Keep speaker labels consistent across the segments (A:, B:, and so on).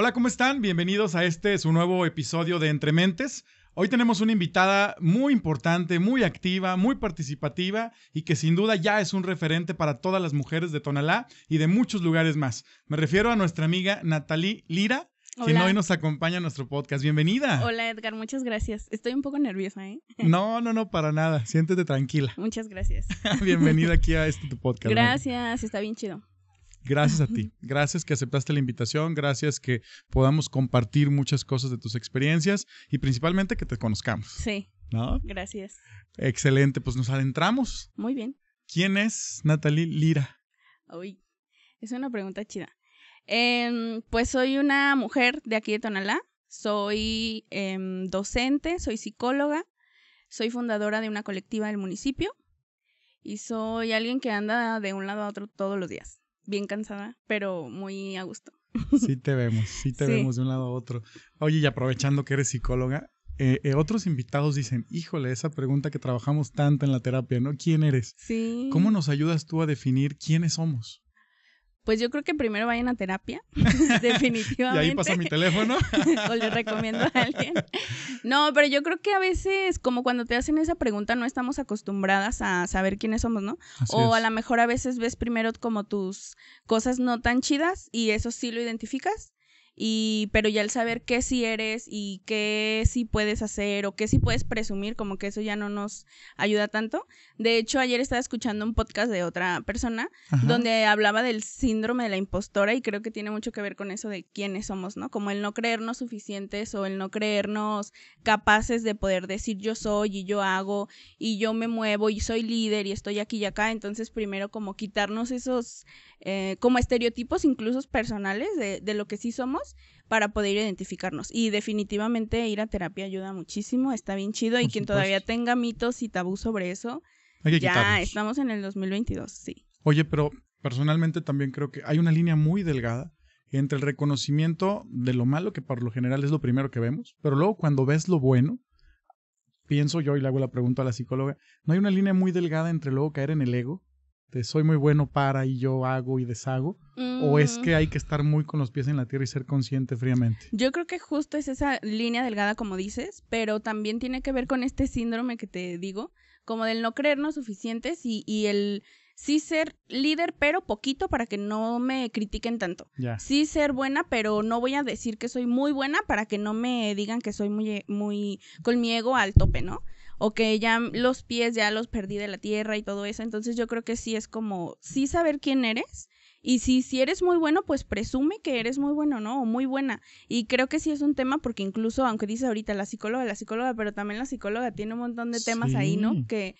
A: Hola, ¿cómo están? Bienvenidos a este su nuevo episodio de Entre Mentes. Hoy tenemos una invitada muy importante, muy activa, muy participativa y que sin duda ya es un referente para todas las mujeres de Tonalá y de muchos lugares más. Me refiero a nuestra amiga Natalie Lira, quien hoy nos acompaña en nuestro podcast. Bienvenida.
B: Hola Edgar, muchas gracias. Estoy un poco nerviosa, ¿eh?
A: No, no, no, para nada. Siéntete tranquila.
B: Muchas gracias.
A: Bienvenida aquí a este tu podcast.
B: Gracias, está bien chido.
A: Gracias a ti. Gracias que aceptaste la invitación. Gracias que podamos compartir muchas cosas de tus experiencias y principalmente que te conozcamos.
B: Sí,
A: ¿No?
B: gracias.
A: Excelente. Pues nos adentramos.
B: Muy bien.
A: ¿Quién es Natalie Lira?
B: Uy, es una pregunta chida. Em, pues soy una mujer de aquí de Tonalá. Soy em, docente, soy psicóloga, soy fundadora de una colectiva del municipio y soy alguien que anda de un lado a otro todos los días. Bien cansada, pero muy a gusto.
A: Sí te vemos, sí te
B: Sí.
A: vemos de un lado a otro. Oye, y aprovechando que eres psicóloga, eh, eh, otros invitados dicen, híjole, esa pregunta que trabajamos tanto en la terapia, ¿no? ¿Quién eres?
B: Sí.
A: ¿Cómo nos ayudas tú a definir quiénes somos?
B: Pues yo creo que primero vayan a terapia,
A: Y
B: definitivamente.
A: ahí pasa mi teléfono.
B: o le recomiendo a alguien. No, pero yo creo que a veces, como cuando te hacen esa pregunta, no estamos acostumbradas a saber quiénes somos, ¿no?
A: Así
B: o a lo mejor a veces ves primero como tus cosas no tan chidas y eso sí lo identificas. Y, pero ya el saber qué sí eres y qué sí puedes hacer o qué sí puedes presumir, como que eso ya no nos ayuda tanto. De hecho, ayer estaba escuchando un podcast de otra persona
A: Ajá.
B: donde hablaba del síndrome de la impostora y creo que tiene mucho que ver con eso de quiénes somos, ¿no? Como el no creernos suficientes o el no creernos capaces de poder decir yo soy y yo hago y yo me muevo y soy líder y estoy aquí y acá. Entonces, primero como quitarnos esos eh, como estereotipos incluso personales de, de lo que sí somos para poder identificarnos. Y definitivamente ir a terapia ayuda muchísimo, está bien chido y quien
A: supuesto.
B: todavía tenga mitos y tabú sobre eso, ya
A: quitarlos.
B: estamos en el 2022, sí.
A: Oye, pero personalmente también creo que hay una línea muy delgada entre el reconocimiento de lo malo, que por lo general es lo primero que vemos, pero luego cuando ves lo bueno, pienso yo y le hago la pregunta a la psicóloga, ¿no hay una línea muy delgada entre luego caer en el ego? De soy muy bueno para y yo hago y deshago. ¿O es
B: Mm,
A: que hay que estar muy con los pies en la tierra y ser consciente fríamente?
B: Yo creo que justo es esa línea delgada como dices, pero también tiene que ver con este síndrome que te digo, como del no creernos suficientes y, y el sí ser líder, pero poquito para que no me critiquen tanto. Sí ser buena, pero no voy a decir que soy muy buena para que no me digan que soy muy, muy con mi ego al tope, ¿no? O que ya los pies ya los perdí de la tierra y todo eso. Entonces yo creo que sí es como, sí saber quién eres. Y si, si eres muy bueno, pues presume que eres muy bueno, ¿no? O muy buena. Y creo que sí es un tema porque incluso, aunque dice ahorita la psicóloga, la psicóloga, pero también la psicóloga tiene un montón de temas ahí, ¿no? Que,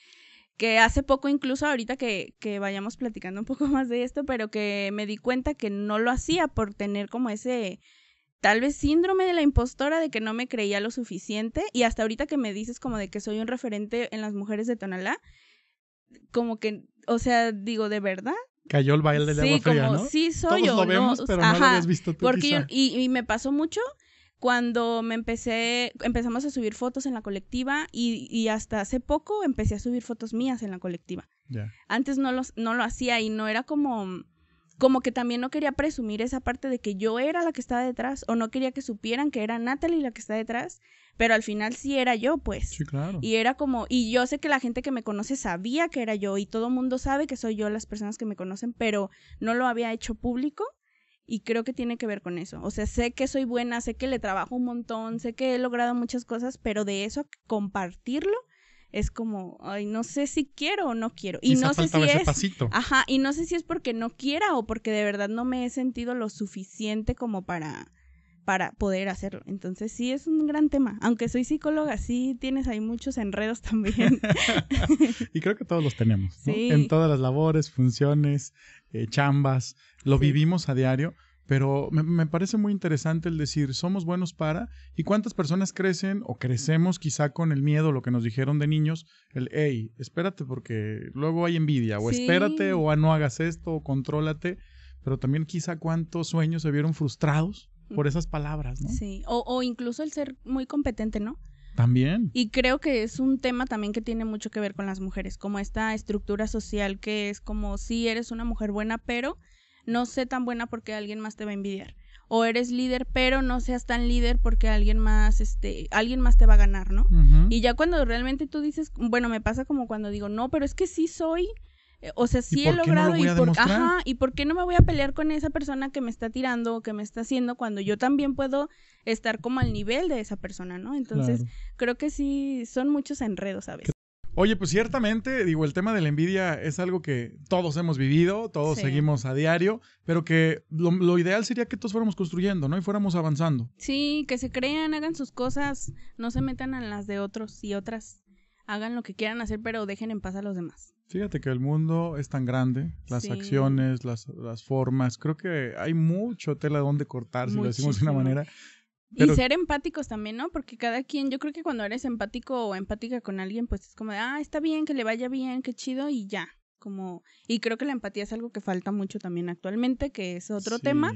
B: que hace poco, incluso ahorita que, que vayamos platicando un poco más de esto, pero que me di cuenta que no lo hacía por tener como ese tal vez síndrome de la impostora de que no me creía lo suficiente y hasta ahorita que me dices como de que soy un referente en las mujeres de Tonalá, como que, o sea, digo, ¿de verdad?
A: Cayó el baile del
B: sí,
A: agua fría,
B: como
A: ¿no?
B: sí soy
A: Todos
B: yo,
A: lo
B: ¿no?
A: vemos, pero no lo habías visto tú
B: porque yo- y, y me pasó mucho cuando me empecé, empezamos a subir fotos en la colectiva y, y hasta hace poco empecé a subir fotos mías en la colectiva. Antes no, los, no lo hacía y no era como, como que también no quería presumir esa parte de que yo era la que estaba detrás o no quería que supieran que era Natalie la que está detrás, pero al final sí era yo, pues.
A: Sí, claro.
B: Y era como, y yo sé que la gente que me conoce sabía que era yo y todo el mundo sabe que soy yo las personas que me conocen, pero no lo había hecho público y creo que tiene que ver con eso. O sea, sé que soy buena, sé que le trabajo un montón, sé que he logrado muchas cosas, pero de eso compartirlo es como, ay, no sé si quiero o no quiero. Y
A: Quizá
B: no sé si es...
A: pasito.
B: Ajá, y no sé si es porque no quiera o porque de verdad no me he sentido lo suficiente como para para poder hacerlo. Entonces sí es un gran tema. Aunque soy psicóloga, sí tienes ahí muchos enredos también.
A: Y creo que todos los tenemos, ¿no?
B: Sí.
A: En todas las labores, funciones, eh, chambas, lo
B: Sí.
A: vivimos a diario, pero me, me parece muy interesante el decir, somos buenos para, y cuántas personas crecen o crecemos quizá con el miedo, lo que nos dijeron de niños, el, hey, espérate porque luego hay envidia, o
B: Sí.
A: espérate, o no hagas esto, o contrólate, pero también quizá cuántos sueños se vieron frustrados por esas palabras, ¿no?
B: Sí, o, o incluso el ser muy competente, ¿no?
A: También.
B: Y creo que es un tema también que tiene mucho que ver con las mujeres, como esta estructura social que es como si eres una mujer buena, pero no sé tan buena porque alguien más te va a envidiar. o eres líder, pero no seas tan líder porque alguien más, este, alguien más te va a ganar, ¿no? Y ya cuando realmente tú dices, bueno, me pasa como cuando digo, no, pero es que sí soy, eh, o sea, sí he
A: no lo
B: logrado y por, ajá, y por qué no me voy a pelear con esa persona que me está tirando o que me está haciendo cuando yo también puedo estar como al nivel de esa persona, ¿no? Entonces,
A: Claro.
B: creo que sí son muchos enredos a veces.
A: Oye, pues ciertamente, digo, el tema de la envidia es algo que todos hemos vivido, todos
B: Sí.
A: seguimos a diario, pero que lo, lo ideal sería que todos fuéramos construyendo, ¿no? Y fuéramos avanzando.
B: Sí, que se crean, hagan sus cosas, no se metan en las de otros y otras. Hagan lo que quieran hacer, pero dejen en paz a los demás.
A: Fíjate que el mundo es tan grande, las
B: Sí.
A: acciones, las, las formas, creo que hay mucho tela donde cortar, si lo decimos de una manera. Pero-
B: Y ser empáticos también, ¿no? Porque cada quien, yo creo que cuando eres empático o empática con alguien, pues es como de, ah, está bien, que le vaya bien, qué chido, y ya. Como, y creo que la empatía es algo que falta mucho también actualmente, que es otro
A: Sí.
B: tema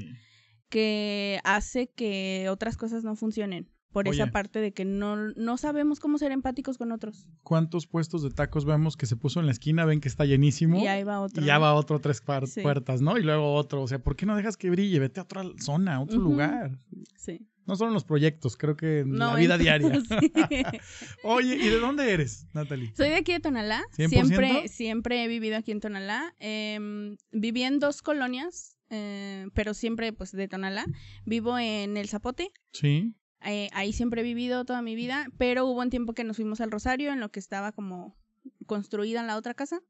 B: que hace que otras cosas no funcionen. Por
A: Oye.
B: esa parte de que no, no sabemos cómo ser empáticos con otros.
A: ¿Cuántos puestos de tacos vemos que se puso en la esquina, ven que está llenísimo?
B: Y ahí va otro.
A: Y ya va otro tres
B: Sí.
A: puertas, ¿no? Y luego otro. O sea, ¿por qué no dejas que brille? Vete a otra zona, a otro lugar.
B: Sí.
A: No solo en los proyectos, creo que en
B: No,
A: la vida diaria.
B: Sí.
A: Oye, ¿y de dónde eres, Natalie?
B: Soy de aquí de Tonalá.
A: 100%?
B: Siempre, siempre he vivido aquí en Tonalá. Em, viví en dos colonias, eh, pero siempre pues de Tonalá. Vivo en El Zapote.
A: Sí.
B: eh, ahí siempre he vivido toda mi vida, pero hubo un tiempo que nos fuimos al Rosario, en lo que estaba como construida en la otra casa,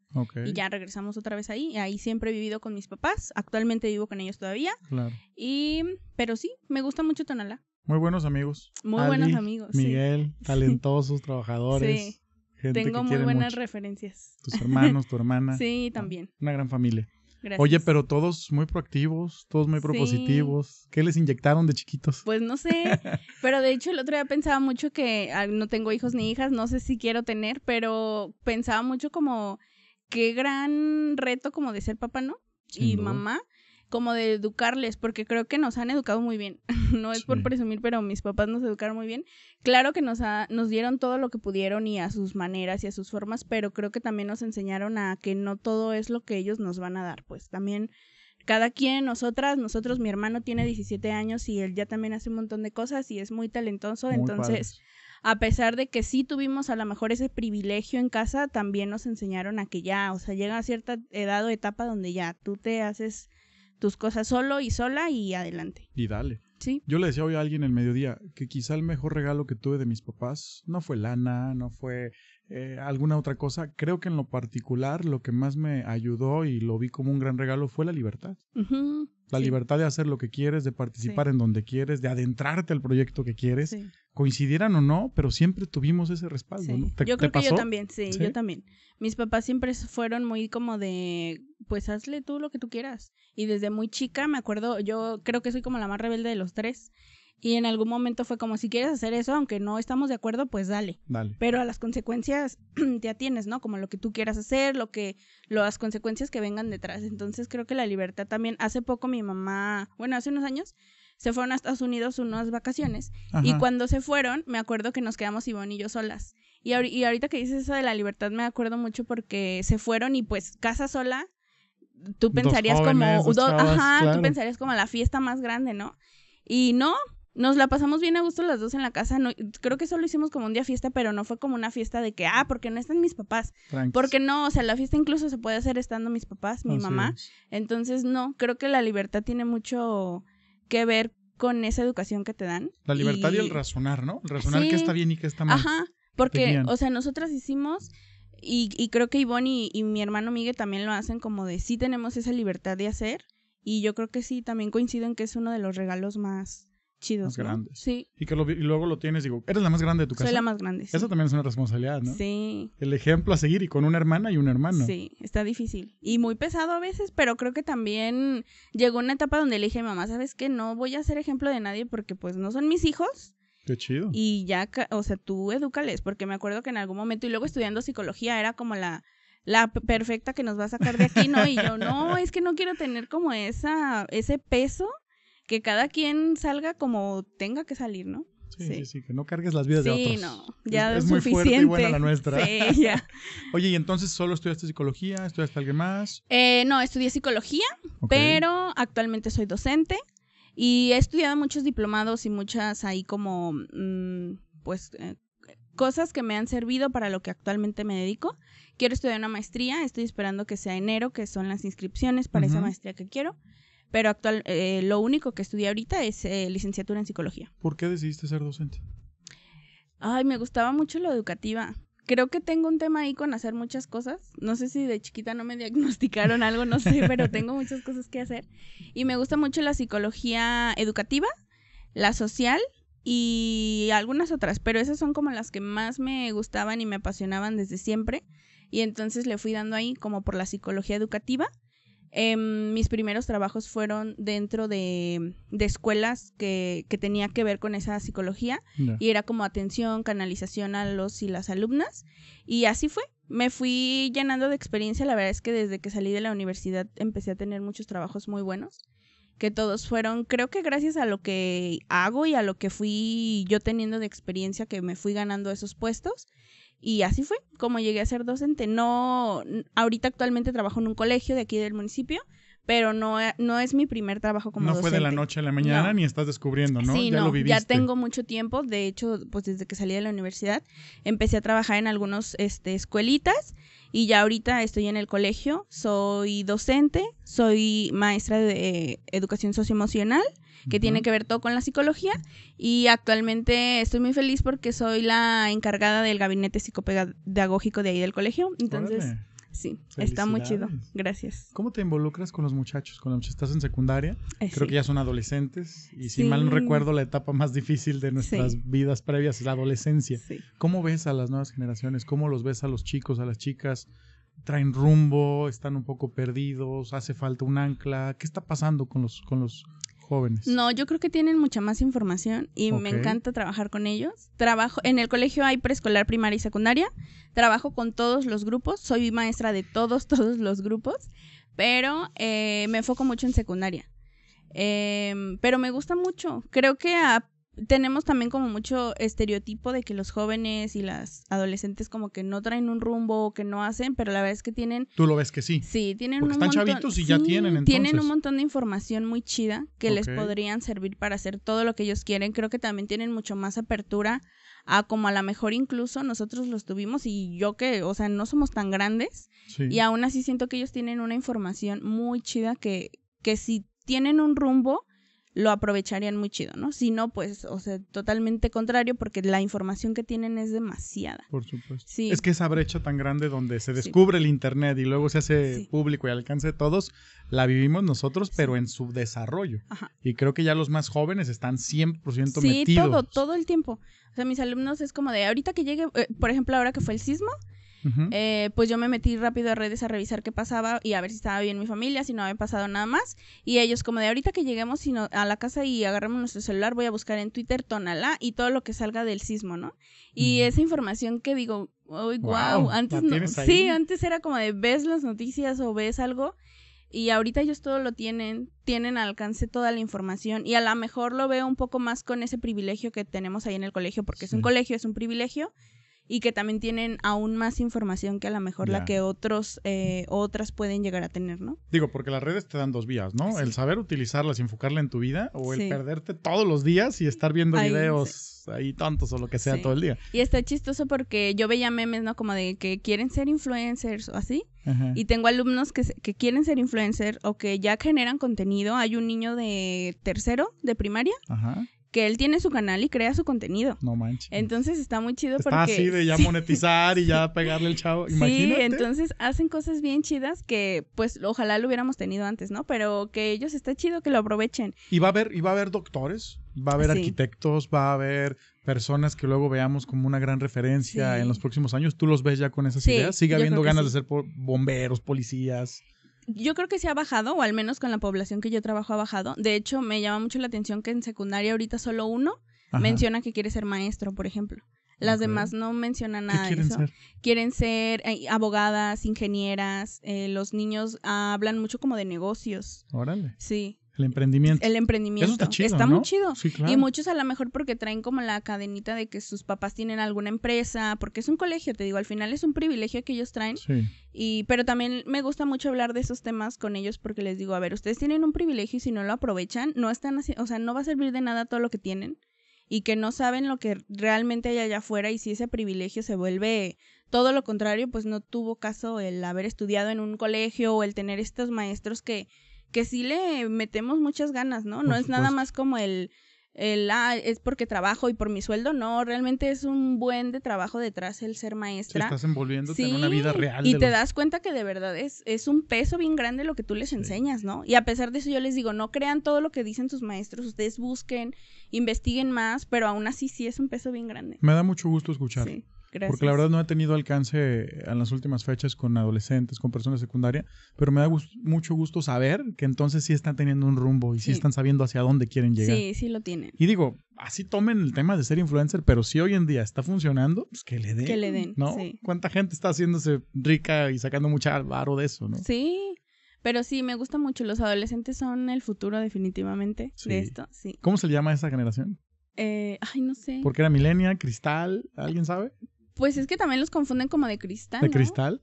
B: y ya regresamos otra vez ahí. Y ahí siempre he vivido con mis papás. Actualmente vivo con ellos todavía.
A: Claro.
B: Y, pero sí, me gusta mucho Tonalá.
A: Muy buenos amigos.
B: Muy
A: Ali,
B: buenos amigos. sí.
A: Miguel, talentosos, trabajadores.
B: Sí.
A: Gente
B: Tengo
A: que
B: muy buenas
A: mucho.
B: referencias.
A: Tus hermanos, tu hermana.
B: Sí, también.
A: Una gran familia.
B: Gracias.
A: Oye, pero todos muy proactivos, todos muy
B: Sí.
A: propositivos. ¿Qué les inyectaron de chiquitos?
B: Pues no sé, pero de hecho el otro día pensaba mucho que ah, no tengo hijos ni hijas, no sé si quiero tener, pero pensaba mucho como qué gran reto como de ser papá, ¿no?
A: Sin
B: y
A: duda.
B: mamá, como de educarles, porque creo que nos han educado muy bien. no es por presumir, pero mis papás nos educaron muy bien. Claro que nos, ha- nos dieron todo lo que pudieron y a sus maneras y a sus formas, pero creo que también nos enseñaron a que no todo es lo que ellos nos van a dar, pues también cada quien, nosotras, nosotros, mi hermano tiene 17 años y él ya también hace un montón de cosas y es muy talentoso,
A: Muy
B: entonces a pesar de que sí tuvimos a lo mejor ese privilegio en casa, también nos enseñaron a que ya, o sea, llega a cierta edad o etapa donde ya tú te haces tus cosas solo y sola y adelante.
A: Y dale.
B: Sí.
A: Yo le decía hoy a alguien el mediodía que quizá el mejor regalo que tuve de mis papás no fue lana, no fue eh, alguna otra cosa. Creo que en lo particular lo que más me ayudó y lo vi como un gran regalo fue la libertad. La
B: Sí,
A: libertad de hacer lo que quieres, de participar en donde quieres, de adentrarte al proyecto que quieres,
B: sí,
A: coincidieran o no, pero siempre tuvimos ese respaldo. ¿Te-
B: Yo
A: te
B: creo que yo
A: pasó?
B: también, sí,
A: ¿Sí?
B: yo también. Mis papás siempre fueron muy como de, pues hazle tú lo que tú quieras. Y desde muy chica, me acuerdo, yo creo que soy como la más rebelde de los tres. Y en algún momento fue como, si quieres hacer eso, aunque no estamos de acuerdo, pues dale.
A: Dale.
B: pero a las consecuencias te atienes, ¿no? Como lo que tú quieras hacer, lo que las consecuencias que vengan detrás. Entonces creo que la libertad también hace poco mi mamá, bueno, hace unos años se fueron a Estados Unidos unas vacaciones y cuando se fueron, me acuerdo que nos quedamos Ivonne y yo solas. Y, ahori- y ahorita que dices eso de la libertad me acuerdo mucho porque se fueron y pues casa sola tú pensarías
A: jóvenes,
B: como
A: chavas,
B: ajá,
A: claro.
B: tú pensarías como la fiesta más grande, ¿no? Y no, nos la pasamos bien a gusto las dos en la casa. No, creo que solo hicimos como un día fiesta, pero no fue como una fiesta de que, ah, porque no están mis papás. Porque no, o sea, la fiesta incluso se puede hacer estando mis papás, mi mamá.
A: es.
B: Entonces, no, creo que la libertad tiene mucho que ver con esa educación que te dan.
A: La libertad y, el razonar, ¿no? El razonar
B: Sí.
A: qué está bien y qué está mal.
B: Ajá, porque, o sea, nosotras hicimos, y, y creo que Ivonne y, y mi hermano Miguel también lo hacen como de sí tenemos esa libertad de hacer, y yo creo que sí, también coincido en que es uno de los regalos más chidos,
A: Más
B: ¿no?
A: grandes.
B: Sí,
A: Y que lo y luego lo tienes, digo, eres la más grande de tu casa.
B: soy la más grande. Sí,
A: Eso también es una responsabilidad, ¿no?
B: sí,
A: El ejemplo a seguir y con una hermana y un hermano.
B: sí, está difícil. Y muy pesado a veces, pero creo que también llegó una etapa donde le dije a mi mamá, ¿sabes qué? No voy a ser ejemplo de nadie porque pues no son mis hijos.
A: Qué chido.
B: Y ya, o sea, tú edúcales, porque me acuerdo que en algún momento, y luego estudiando psicología, era como la, la perfecta que nos va a sacar de aquí, ¿no? Y yo, no, es que no quiero tener como esa, ese peso, que cada quien salga como tenga que salir, ¿no?
A: Sí, sí,
B: sí.
A: sí, que no cargues las vidas de
B: Sí,
A: otros.
B: no, ya
A: es,
B: es,
A: es muy fuerte y buena la nuestra.
B: Sí, ya.
A: Oye, y entonces solo estudiaste psicología, estudiaste alguien más.
B: Eh, no, estudié psicología, pero actualmente soy docente. Y he estudiado muchos diplomados y muchas ahí como, mm, pues, eh, cosas que me han servido para lo que actualmente me dedico. Quiero estudiar una maestría, estoy esperando que sea enero, que son las inscripciones para esa maestría que quiero. Pero actual, eh, lo único que estudié ahorita es eh, licenciatura en psicología.
A: ¿Por qué decidiste ser docente?
B: Ay, me gustaba mucho lo educativa. Creo que tengo un tema ahí con hacer muchas cosas. No sé si de chiquita no me diagnosticaron algo, no sé, pero tengo muchas cosas que hacer. Y me gusta mucho la psicología educativa, la social y algunas otras, pero esas son como las que más me gustaban y me apasionaban desde siempre. Y entonces le fui dando ahí como por la psicología educativa. Em, mis primeros trabajos fueron dentro de, de escuelas que, que tenía que ver con esa psicología y era como atención, canalización a los y las alumnas. Y así fue. Me fui llenando de experiencia. La verdad es que desde que salí de la universidad empecé a tener muchos trabajos muy buenos. Que todos fueron, creo que gracias a lo que hago y a lo que fui yo teniendo de experiencia, que me fui ganando esos puestos. Y así fue como llegué a ser docente. No, ahorita actualmente trabajo en un colegio de aquí del municipio, pero no, e- no es mi primer trabajo como
A: no
B: docente.
A: fue de la noche a la mañana
B: No.
A: ni estás descubriendo, ¿no?
B: Sí,
A: ya
B: no,
A: lo viviste.
B: ya tengo mucho tiempo. De hecho, pues desde que salí de la universidad empecé a trabajar en algunos este, escuelitas y ya ahorita estoy en el colegio. Soy docente, soy maestra de educación socioemocional, que tiene que ver todo con la psicología. Y actualmente estoy muy feliz porque soy la encargada del gabinete psicopedagógico de ahí del colegio. Entonces,
A: Órale.
B: Sí, está muy chido. Gracias.
A: ¿Cómo te involucras con los muchachos? Con los muchachos estás en secundaria,
B: Eh,
A: creo
B: sí.
A: que ya son adolescentes y si mal no recuerdo la etapa más difícil de nuestras
B: Sí.
A: vidas previas es la adolescencia.
B: Sí.
A: ¿Cómo ves a las nuevas generaciones? ¿Cómo los ves a los chicos, a las chicas? ¿Traen rumbo? ¿Están un poco perdidos? ¿Hace falta un ancla? ¿Qué está pasando con los, con los jóvenes?
B: No, yo creo que tienen mucha más información y me encanta trabajar con ellos. Trabajo en el colegio hay preescolar, primaria y secundaria. Trabajo con todos los grupos, soy maestra de todos todos los grupos, pero eh, me enfoco mucho en secundaria. Em, pero me gusta mucho. Creo que a- tenemos también como mucho estereotipo de que los jóvenes y las adolescentes como que no traen un rumbo o que no hacen, pero la verdad es que tienen
A: Tú lo ves que sí.
B: Sí, tienen
A: Porque
B: un
A: están
B: montón,
A: chavitos y ya
B: sí,
A: tienen,
B: Tienen
A: entonces.
B: un montón de información muy chida que les podrían servir para hacer todo lo que ellos quieren. Creo que también tienen mucho más apertura a como a lo mejor incluso nosotros los tuvimos y yo que, o sea, no somos tan grandes
A: Sí.
B: y aún así siento que ellos tienen una información muy chida que, que si tienen un rumbo lo aprovecharían muy chido, ¿no? Si no, pues, o sea, totalmente contrario porque la información que tienen es demasiada.
A: Por supuesto.
B: Sí.
A: Es que esa brecha tan grande donde se
B: Sí.
A: descubre el Internet y luego se hace
B: Sí.
A: público y al alcance de todos, la vivimos nosotros, pero en su desarrollo.
B: Ajá.
A: Y creo que ya los más jóvenes están 100%
B: Sí,
A: metidos.
B: todo, todo el tiempo. O sea, mis alumnos es como de ahorita que llegue, eh, por ejemplo, ahora que fue el sismo, Eh, pues yo me metí rápido a redes a revisar qué pasaba y a ver si estaba bien mi familia, si no había pasado nada más. Y ellos como de ahorita que lleguemos si no- a la casa y agarremos nuestro celular, voy a buscar en Twitter Tonalá y todo lo que salga del sismo, ¿no? Y esa información que digo, uy, wow, antes
A: ¿la
B: no. Sí, antes era como de ves las noticias o ves algo. Y ahorita ellos todo lo tienen, tienen al alcance toda la información y a lo mejor lo veo un poco más con ese privilegio que tenemos ahí en el colegio, porque es un colegio, es un privilegio y que también tienen aún más información que a lo mejor la que otros eh, otras pueden llegar a tener, ¿no?
A: Digo, porque las redes te dan dos vías, ¿no?
B: Sí.
A: El saber utilizarlas y enfocarla en tu vida o el
B: Sí.
A: perderte todos los días y estar viendo
B: Ahí,
A: videos ahí tontos o lo que sea todo el día.
B: Y está chistoso porque yo veía memes, ¿no? Como de que quieren ser influencers o así.
A: Ajá.
B: Y tengo alumnos que, que quieren ser influencers o que ya generan contenido. Hay un niño de tercero, de primaria,
A: Ajá.
B: Que él tiene su canal y crea su contenido.
A: No manches.
B: Entonces está muy chido
A: Está
B: porque...
A: así de ya
B: Sí.
A: monetizar y ya pegarle el chavo.
B: Sí,
A: Imagínate.
B: entonces hacen cosas bien chidas que pues ojalá lo hubiéramos tenido antes, ¿no? Pero que ellos está chido que lo aprovechen.
A: Y va a haber, y va a haber doctores, va a haber
B: Sí.
A: arquitectos, va a haber personas que luego veamos como una gran referencia
B: Sí.
A: en los próximos años. ¿Tú los ves ya con esas
B: Sí,
A: ideas? ¿Sigue habiendo ganas
B: sí.
A: de ser bomberos, policías?
B: Yo creo que se ha bajado, o al menos con la población que yo trabajo ha bajado. De hecho, me llama mucho la atención que en secundaria ahorita solo uno
A: Ajá.
B: menciona que quiere ser maestro, por ejemplo. Las demás no mencionan
A: ¿Qué
B: nada de eso.
A: ser?
B: Quieren ser eh, abogadas, ingenieras. eh, los niños hablan mucho como de negocios.
A: Órale.
B: Sí.
A: El emprendimiento.
B: El emprendimiento.
A: Eso está chido.
B: Está
A: ¿no?
B: muy chido.
A: Sí, claro.
B: Y muchos a lo mejor porque traen como la cadenita de que sus papás tienen alguna empresa, porque es un colegio, te digo, al final es un privilegio que ellos traen.
A: Sí.
B: Y, pero también me gusta mucho hablar de esos temas con ellos porque les digo, a ver, ustedes tienen un privilegio y si no lo aprovechan, no están haciendo, o sea, no va a servir de nada todo lo que tienen y que no saben lo que realmente hay allá afuera y si ese privilegio se vuelve todo lo contrario, pues no tuvo caso el haber estudiado en un colegio o el tener estos maestros que, que sí le metemos muchas ganas, ¿no?
A: Por
B: no es nada más como el, el, ah, es porque trabajo y por mi sueldo, no, realmente es un buen de trabajo detrás el ser
A: Sí,
B: maestra.
A: estás envolviéndote en una vida real.
B: Y te
A: los-
B: das cuenta que de verdad es, es un peso bien grande lo que tú les
A: Sí.
B: enseñas, ¿no? Y a pesar de eso yo les digo, no crean todo lo que dicen sus maestros, ustedes busquen, investiguen más, pero aún así sí es un peso bien grande.
A: Me da mucho gusto escuchar.
B: Sí, gracias.
A: Porque la verdad no he tenido alcance en las últimas fechas con adolescentes, con personas de secundaria, pero me da gus- mucho gusto saber que entonces sí están teniendo un rumbo y sí,
B: Sí.
A: están sabiendo hacia dónde quieren llegar.
B: Sí, sí lo tienen.
A: Y digo, así tomen el tema de ser influencer, pero si hoy en día está funcionando, pues que le den.
B: Que le den,
A: ¿No?
B: sí.
A: ¿Cuánta gente está haciéndose rica y sacando mucha varo de eso, no?
B: Sí, pero sí, me gusta mucho. Los adolescentes son el futuro definitivamente
A: Sí.
B: de esto, sí.
A: ¿Cómo se le llama a esa generación?
B: Eh, ay, no sé.
A: Porque era milenia, cristal, ¿alguien sabe?
B: Pues es que también los confunden como de cristal,
A: ¿De
B: ¿no?
A: cristal?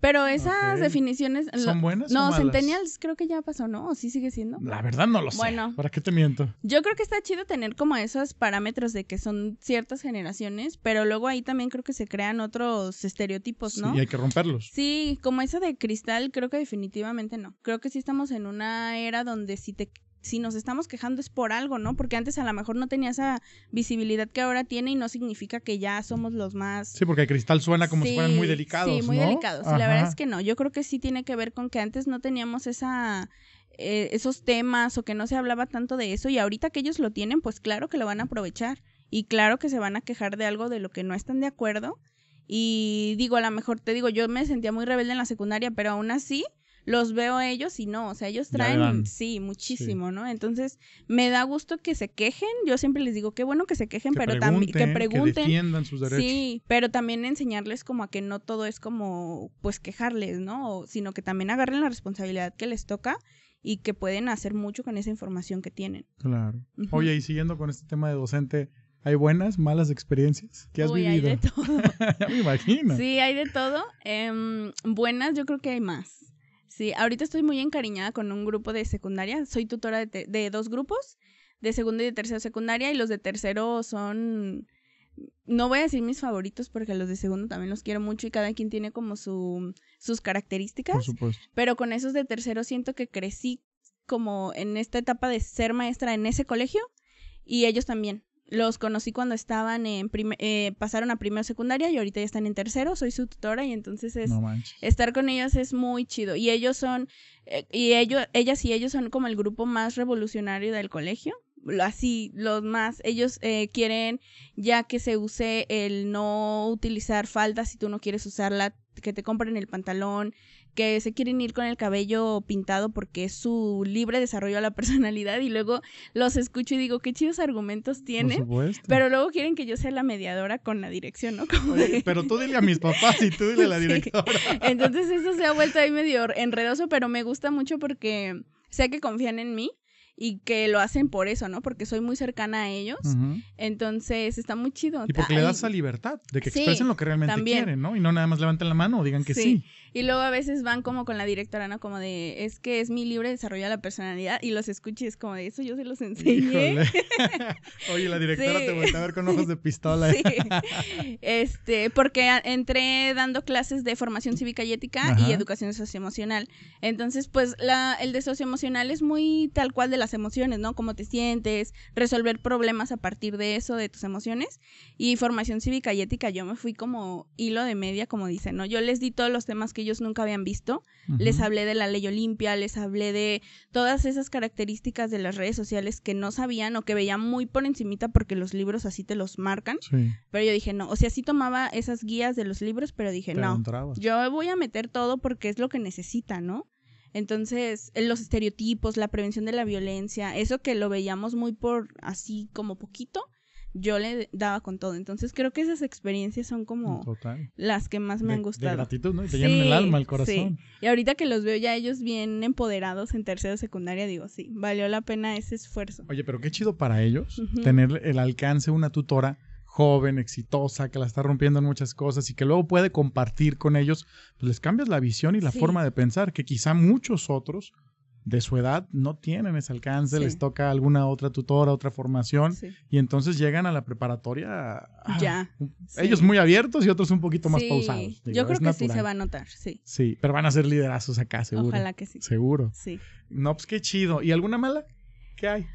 B: Pero esas definiciones... lo-
A: ¿Son buenas o
B: No,
A: malas?
B: Centennials creo que ya pasó, ¿no? ¿O sí sigue siendo?
A: La verdad no lo sé.
B: Bueno.
A: ¿Para qué te miento?
B: Yo creo que está chido tener como esos parámetros de que son ciertas generaciones, pero luego ahí también creo que se crean otros estereotipos,
A: Sí,
B: ¿no?
A: y hay que romperlos.
B: Sí, como esa de cristal, creo que definitivamente no. Creo que sí estamos en una era donde si te si nos estamos quejando es por algo, ¿no? Porque antes a lo mejor no tenía esa visibilidad que ahora tiene y no significa que ya somos los más
A: Sí, porque el cristal suena como si fueran muy delicados.
B: Sí, muy
A: ¿no?
B: delicados. Y la verdad
A: Ajá.
B: es que no. Yo creo que sí tiene que ver con que antes no teníamos esa eh, esos temas o que no se hablaba tanto de eso y ahorita que ellos lo tienen, pues claro que lo van a aprovechar y claro que se van a quejar de algo de lo que no están de acuerdo. Y digo, a lo mejor te digo, yo me sentía muy rebelde en la secundaria, pero aún así los veo a ellos y no, o sea, ellos traen, sí, muchísimo, ¿no? Entonces, me da gusto que se quejen, yo siempre les digo, qué bueno que se quejen,
A: Que
B: pero también que
A: Que
B: pregunten,
A: defiendan sus derechos.
B: Sí, pero también enseñarles como a que no todo es como pues quejarles, ¿no? O- Sino que también agarren la responsabilidad que les toca y que pueden hacer mucho con esa información que tienen.
A: Claro. Oye, y siguiendo con este tema de docente, ¿hay buenas, malas experiencias que has
B: Uy, hay
A: vivido?
B: de todo.
A: ya me imagino.
B: Sí, hay de todo. Em, buenas, yo creo que hay más. Sí, ahorita estoy muy encariñada con un grupo de secundaria. Soy tutora de, de dos grupos, de segundo y de tercero secundaria, y los de tercero son. No voy a decir mis favoritos porque los de segundo también los quiero mucho y cada quien tiene como su, sus características.
A: Por supuesto.
B: pero con esos de tercero siento que crecí como en esta etapa de ser maestra en ese colegio y ellos también. Los conocí cuando estaban en eh, pasaron a primero secundaria y ahorita ya están en tercero, soy su tutora y entonces es
A: No
B: estar con ellos es muy chido. Y ellos son eh, y ellos ellas y ellos son como el grupo más revolucionario del colegio así los más ellos eh, quieren ya que se use el no utilizar falda si tú no quieres usarla que te compren el pantalón que se quieren ir con el cabello pintado porque es su libre desarrollo a la personalidad y luego los escucho y digo qué chidos argumentos tienen pero luego quieren que yo sea la mediadora con la dirección no como
A: Oye,
B: de-
A: pero tú dile a mis papás y tú dile a la
B: Sí.
A: directora.
B: entonces eso se ha vuelto ahí medio enredoso, pero me gusta mucho porque sé que confían en mí y que lo hacen por eso, ¿no? Porque soy muy cercana a ellos. Entonces está muy chido.
A: Y porque le das esa libertad de que
B: Sí,
A: expresen lo que realmente
B: también.
A: quieren, ¿no? Y no nada más levanten la mano o digan que sí.
B: Sí. Y luego a veces van como con la directora, ¿no? Como de, es que es mi libre desarrollo de la personalidad y los escucho y es como de eso yo se los enseñé.
A: Oye, la directora
B: Sí.
A: te voltea a ver con ojos de pistola.
B: Sí. Este, porque entré dando clases de formación cívica y ética
A: Ajá.
B: y educación socioemocional. Entonces, pues la, el de socioemocional es muy tal cual de las emociones, ¿no? Cómo te sientes, resolver problemas a partir de eso, de tus emociones. Y formación cívica y ética, yo me fui como hilo de media, como dicen, ¿no? Yo les di todos los temas que ellos nunca habían visto. Les hablé de la ley Olimpia, les hablé de todas esas características de las redes sociales que no sabían o que veían muy por encimita porque los libros así te los marcan.
A: Sí,
B: Pero yo dije, no, o sea, sí tomaba esas guías de los libros, pero dije,
A: te
B: no,
A: entrabas.
B: yo voy a meter todo porque es lo que necesita, ¿no? Entonces, eh, los estereotipos, la prevención de la violencia, eso que lo veíamos muy por así como poquito, yo le daba con todo. Entonces creo que esas experiencias son como
A: Total.
B: las que más me han gustado.
A: De gratitud, ¿no? Y te llenan el alma, el corazón.
B: sí. Y ahorita que los veo ya ellos bien empoderados en tercero secundaria, digo, sí, valió la pena ese esfuerzo.
A: Oye, pero qué chido para ellos tener el alcance de una tutora joven, exitosa, que la está rompiendo en muchas cosas y que luego puede compartir con ellos, pues les cambias la visión y la
B: Sí.
A: forma de pensar, que quizá muchos otros de su edad no tienen ese alcance,
B: Sí.
A: les toca alguna otra tutora, otra formación,
B: Sí.
A: y entonces llegan a la preparatoria ah,
B: Ya.
A: ellos
B: sí.
A: muy abiertos y otros un poquito más pausados. Digo,
B: Yo creo que sí se va a notar, sí.
A: Sí, pero van a ser liderazos acá, seguro.
B: Ojalá que sí.
A: Seguro.
B: Sí.
A: No, pues qué chido. ¿Y alguna mala? ¿Qué hay?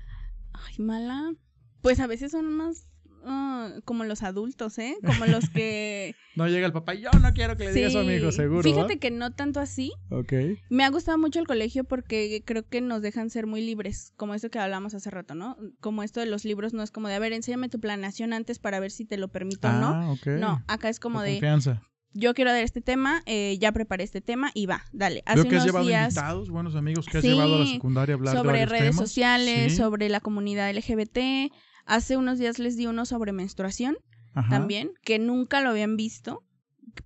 B: Ay, mala. Pues a veces son más ah, como los adultos, ¿eh? Como los que...
A: No llega el papá, yo no quiero que le digas eso a mi hijo,
B: Sí.
A: seguro.
B: Fíjate que no tanto así.
A: Ok.
B: Me ha gustado mucho el colegio porque creo que nos dejan ser muy libres, como esto que hablamos hace rato, ¿no? Como esto de los libros no es como de, a ver, enséñame tu planeación antes para ver si te lo permito o no.
A: Ah, ok.
B: No, acá es como
A: La
B: de,
A: confianza.
B: yo quiero dar este tema, eh, ya preparé este tema y va, dale. Hace
A: Veo que has
B: unos
A: llevado
B: días
A: invitados, buenos amigos que has
B: Sí,
A: llevado a la secundaria a hablar de
B: sobre
A: varios
B: redes
A: temas.
B: sociales,
A: Sí.
B: sobre la comunidad LGBT. Hace unos días les di uno sobre menstruación
A: Ajá.
B: también, que nunca lo habían visto,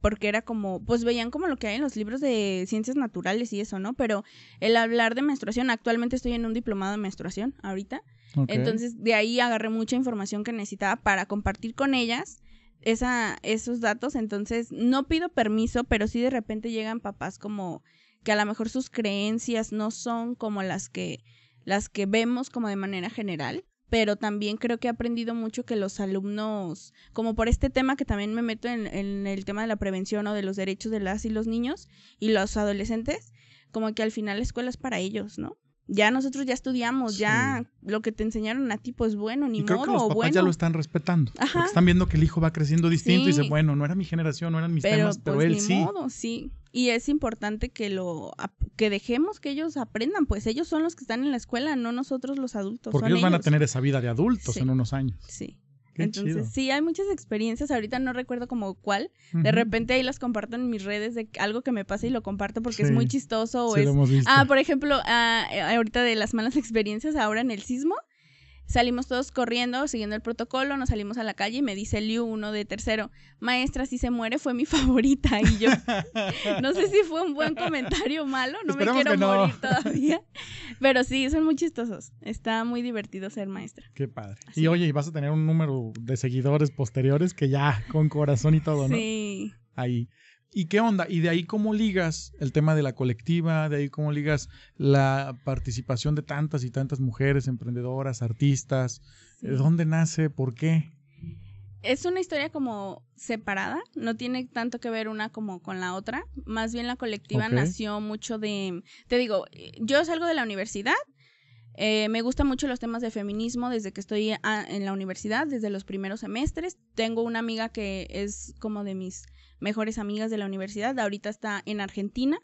B: porque era como, pues veían como lo que hay en los libros de ciencias naturales y eso, ¿no? Pero el hablar de menstruación, actualmente estoy en un diplomado de menstruación ahorita, entonces de ahí agarré mucha información que necesitaba para compartir con ellas esa, esos datos, entonces no pido permiso, pero sí de repente llegan papás como que a lo mejor sus creencias no son como las que las que vemos como de manera general, pero también creo que he aprendido mucho que los alumnos, como por este tema que también me meto en, en el tema de la prevención o de los derechos de las y los niños y los adolescentes, como que al final la escuela es para ellos, ¿no? Ya nosotros ya estudiamos, ya lo que te enseñaron a ti, pues bueno, ni
A: y creo
B: modo,
A: que los papás
B: bueno.
A: ya lo están respetando.
B: Ajá.
A: Porque están viendo que el hijo va creciendo distinto y dice, bueno, no era mi generación, no eran mis
B: pero
A: temas, pero
B: pues
A: él
B: ni
A: sí.
B: modo, sí. Y es importante que lo que dejemos que ellos aprendan, pues ellos son los que están en la escuela, no nosotros los adultos.
A: Porque
B: son
A: ellos van a tener esa vida de adultos
B: Sí.
A: en unos años.
B: Sí.
A: Qué
B: Entonces,
A: chido.
B: sí, hay muchas experiencias. Ahorita no recuerdo como cuál. De repente ahí las comparto en mis redes de algo que me pasa y lo comparto porque es muy chistoso o
A: Sí,
B: es
A: lo hemos visto.
B: Ah, por ejemplo, ah, eh, ahorita de las malas experiencias, ahora en el sismo, salimos todos corriendo, siguiendo el protocolo, nos salimos a la calle y me dice Liu, uno de tercero, maestra, si se muere fue mi favorita. Y yo, no sé si fue un buen comentario o malo, no
A: Esperemos
B: me quiero
A: no.
B: morir todavía. Pero sí, son muy chistosos. Está muy divertido ser maestra.
A: Qué padre. Y oye, y vas a tener un número de seguidores posteriores que ya con corazón y todo, ¿no?
B: Sí.
A: Ahí. ¿Y qué onda? Y de ahí cómo ligas el tema de la colectiva, de ahí cómo ligas la participación de tantas y tantas mujeres emprendedoras, artistas,
B: sí.
A: ¿De ¿dónde nace? ¿Por qué?
B: Es una historia como separada, no tiene tanto que ver una como con la otra. Más bien la colectiva nació mucho de, te digo, yo salgo de la universidad, eh, me gustan mucho los temas de feminismo desde que estoy a- en la universidad, desde los primeros semestres. Tengo una amiga que es como de mis mejores amigas de la universidad, ahorita está en Argentina